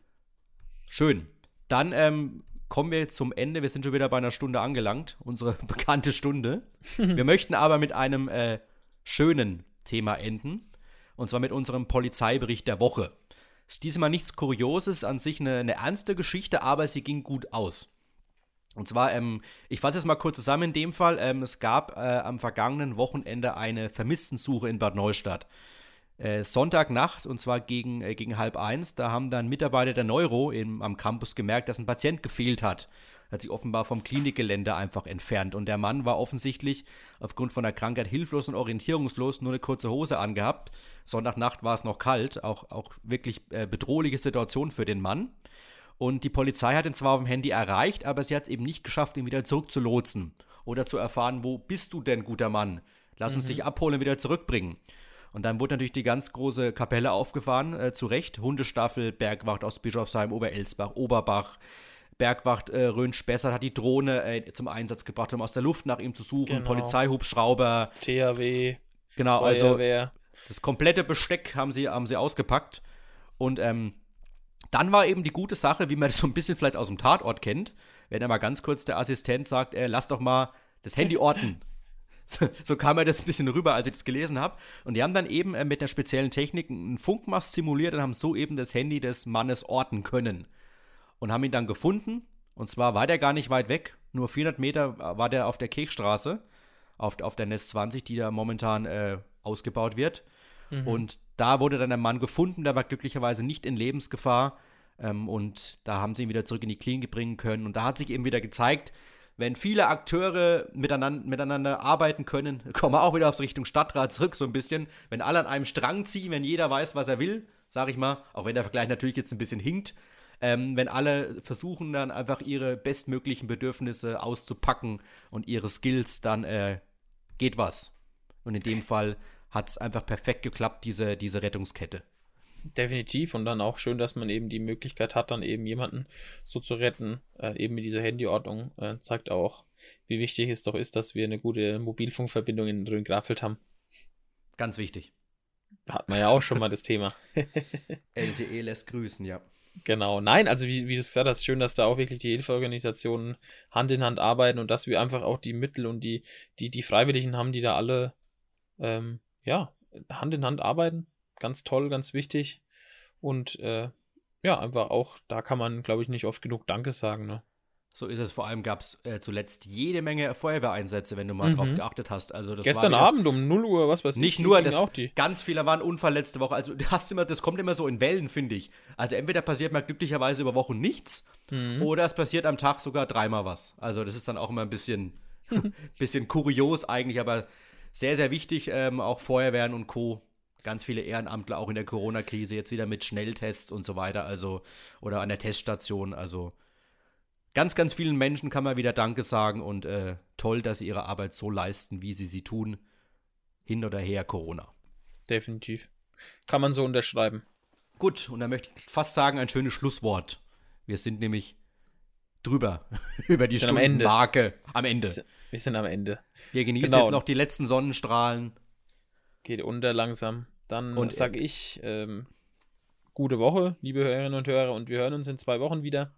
S1: Schön. Dann ähm, kommen wir jetzt zum Ende. Wir sind schon wieder bei einer Stunde angelangt. Unsere <laughs> bekannte Stunde. wir <laughs> möchten aber mit einem äh, schönen Thema enden. Und zwar mit unserem Polizeibericht der Woche. Ist diesmal nichts Kurioses, an sich eine, eine ernste Geschichte, aber sie ging gut aus. Und zwar, ähm, ich fasse es mal kurz zusammen in dem Fall. Ähm, es gab äh, am vergangenen Wochenende eine Vermisstensuche in Bad Neustadt. Äh, Sonntagnacht, und zwar gegen, äh, gegen halb eins, da haben dann Mitarbeiter der Neuro im, am Campus gemerkt, dass ein Patient gefehlt hat hat sich offenbar vom Klinikgelände einfach entfernt. Und der Mann war offensichtlich aufgrund von der Krankheit hilflos und orientierungslos, nur eine kurze Hose angehabt. Sonntagnacht war es noch kalt, auch, auch wirklich äh, bedrohliche Situation für den Mann. Und die Polizei hat ihn zwar auf dem Handy erreicht, aber sie hat es eben nicht geschafft, ihn wieder zurückzulotsen oder zu erfahren, wo bist du denn, guter Mann? Lass uns mhm. dich abholen und wieder zurückbringen. Und dann wurde natürlich die ganz große Kapelle aufgefahren, äh, zu Recht. Hundestaffel, Bergwacht aus Bischofsheim, Oberelsbach, Oberbach, Bergwacht äh, Rhön-Spessart hat die Drohne äh, zum Einsatz gebracht, um aus der Luft nach ihm zu suchen. Genau. Polizeihubschrauber.
S2: THW.
S1: Genau, also das komplette Besteck haben sie, haben sie ausgepackt. Und ähm, dann war eben die gute Sache, wie man das so ein bisschen vielleicht aus dem Tatort kennt, wenn er mal ganz kurz der Assistent sagt, äh, lass doch mal das Handy orten. <laughs> so kam mir das ein bisschen rüber, als ich das gelesen habe. Und die haben dann eben äh, mit einer speziellen Technik einen Funkmast simuliert und haben so eben das Handy des Mannes orten können und haben ihn dann gefunden. Und zwar war der gar nicht weit weg, nur 400 Meter war der auf der Kirchstraße, auf, auf der NES 20, die da momentan äh, ausgebaut wird. Mhm. Und da wurde dann der Mann gefunden, der war glücklicherweise nicht in Lebensgefahr. Ähm, und da haben sie ihn wieder zurück in die Klinik bringen können. Und da hat sich eben wieder gezeigt, wenn viele Akteure miteinander, miteinander arbeiten können, <laughs> kommen wir auch wieder auf Richtung Stadtrat zurück, so ein bisschen. Wenn alle an einem Strang ziehen, wenn jeder weiß, was er will, sag ich mal, auch wenn der Vergleich natürlich jetzt ein bisschen hinkt, ähm, wenn alle versuchen dann einfach ihre bestmöglichen Bedürfnisse auszupacken und ihre Skills, dann äh, geht was. Und in dem Fall hat es einfach perfekt geklappt, diese, diese Rettungskette.
S2: Definitiv und dann auch schön, dass man eben die Möglichkeit hat, dann eben jemanden so zu retten, äh, eben mit dieser Handyordnung, äh, zeigt auch, wie wichtig es doch ist, dass wir eine gute Mobilfunkverbindung in Rhön-Grafeld haben.
S1: Ganz wichtig.
S2: Hat man ja auch schon mal das Thema. <laughs>
S1: LTE lässt grüßen, ja.
S2: Genau, nein, also wie, wie du gesagt hast, schön, dass da auch wirklich die Hilfeorganisationen Hand in Hand arbeiten und dass wir einfach auch die Mittel und die, die, die Freiwilligen haben, die da alle, ähm, ja, Hand in Hand arbeiten. Ganz toll, ganz wichtig. Und äh, ja, einfach auch, da kann man, glaube ich, nicht oft genug Danke sagen, ne?
S1: So ist es. Vor allem gab es äh, zuletzt jede Menge Feuerwehreinsätze, wenn du mal
S2: Mhm.
S1: drauf geachtet hast. Also das
S2: Gestern Abend um 0 Uhr, was weiß ich.
S1: Nicht nur, das,
S2: auch die.
S1: ganz viele waren Unfall letzte Woche. Also <laughs> hast immer, das kommt immer so in Wellen, finde ich. Also entweder passiert mal glücklicherweise über Wochen nichts
S2: Mhm.
S1: oder es passiert am Tag sogar dreimal was. Also das ist dann auch immer ein bisschen, <laughs> bisschen kurios eigentlich, aber sehr, sehr wichtig, ähm, auch Feuerwehren und Co. Ganz viele Ehrenamtler auch in der Corona-Krise jetzt wieder mit Schnelltests und so weiter, also oder an der Teststation. Also ganz, ganz vielen Menschen kann man wieder Danke sagen und äh, toll, dass sie ihre Arbeit so leisten, wie sie sie tun. Hin oder her Corona.
S2: Definitiv. Kann man so unterschreiben.
S1: Gut, und dann möchte ich fast sagen, ein schönes Schlusswort. Wir sind nämlich drüber, <laughs> über die
S2: Sind am Ende.
S1: Stundenmarke am Ende.
S2: Wir sind am Ende.
S1: Wir genießen
S2: Genau.
S1: jetzt noch die letzten Sonnenstrahlen.
S2: Geht unter langsam. Dann
S1: Und,
S2: sage ich, ähm, gute Woche, liebe Hörerinnen und Hörer, und wir hören uns in zwei Wochen wieder.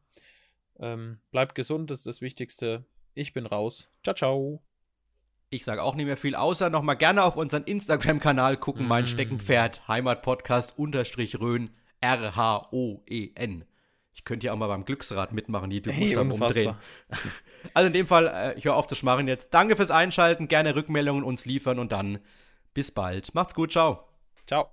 S2: Ähm, bleibt gesund, das ist das Wichtigste. Ich bin raus. Ciao, ciao.
S1: Ich sage auch nicht mehr viel, außer noch mal gerne auf unseren Instagram-Kanal gucken, mein
S2: Mm.
S1: Steckenpferd, Heimatpodcast, unterstrich Rhön, R-H-O-E-N. Ich könnte ja auch mal beim Glücksrad mitmachen, die
S2: Hey,
S1: Buchstaben umdrehen. Also in dem Fall, äh, ich höre auf das Schmarren jetzt. Danke fürs Einschalten, gerne Rückmeldungen uns liefern und dann bis bald. Macht's gut, ciao.
S2: Ciao.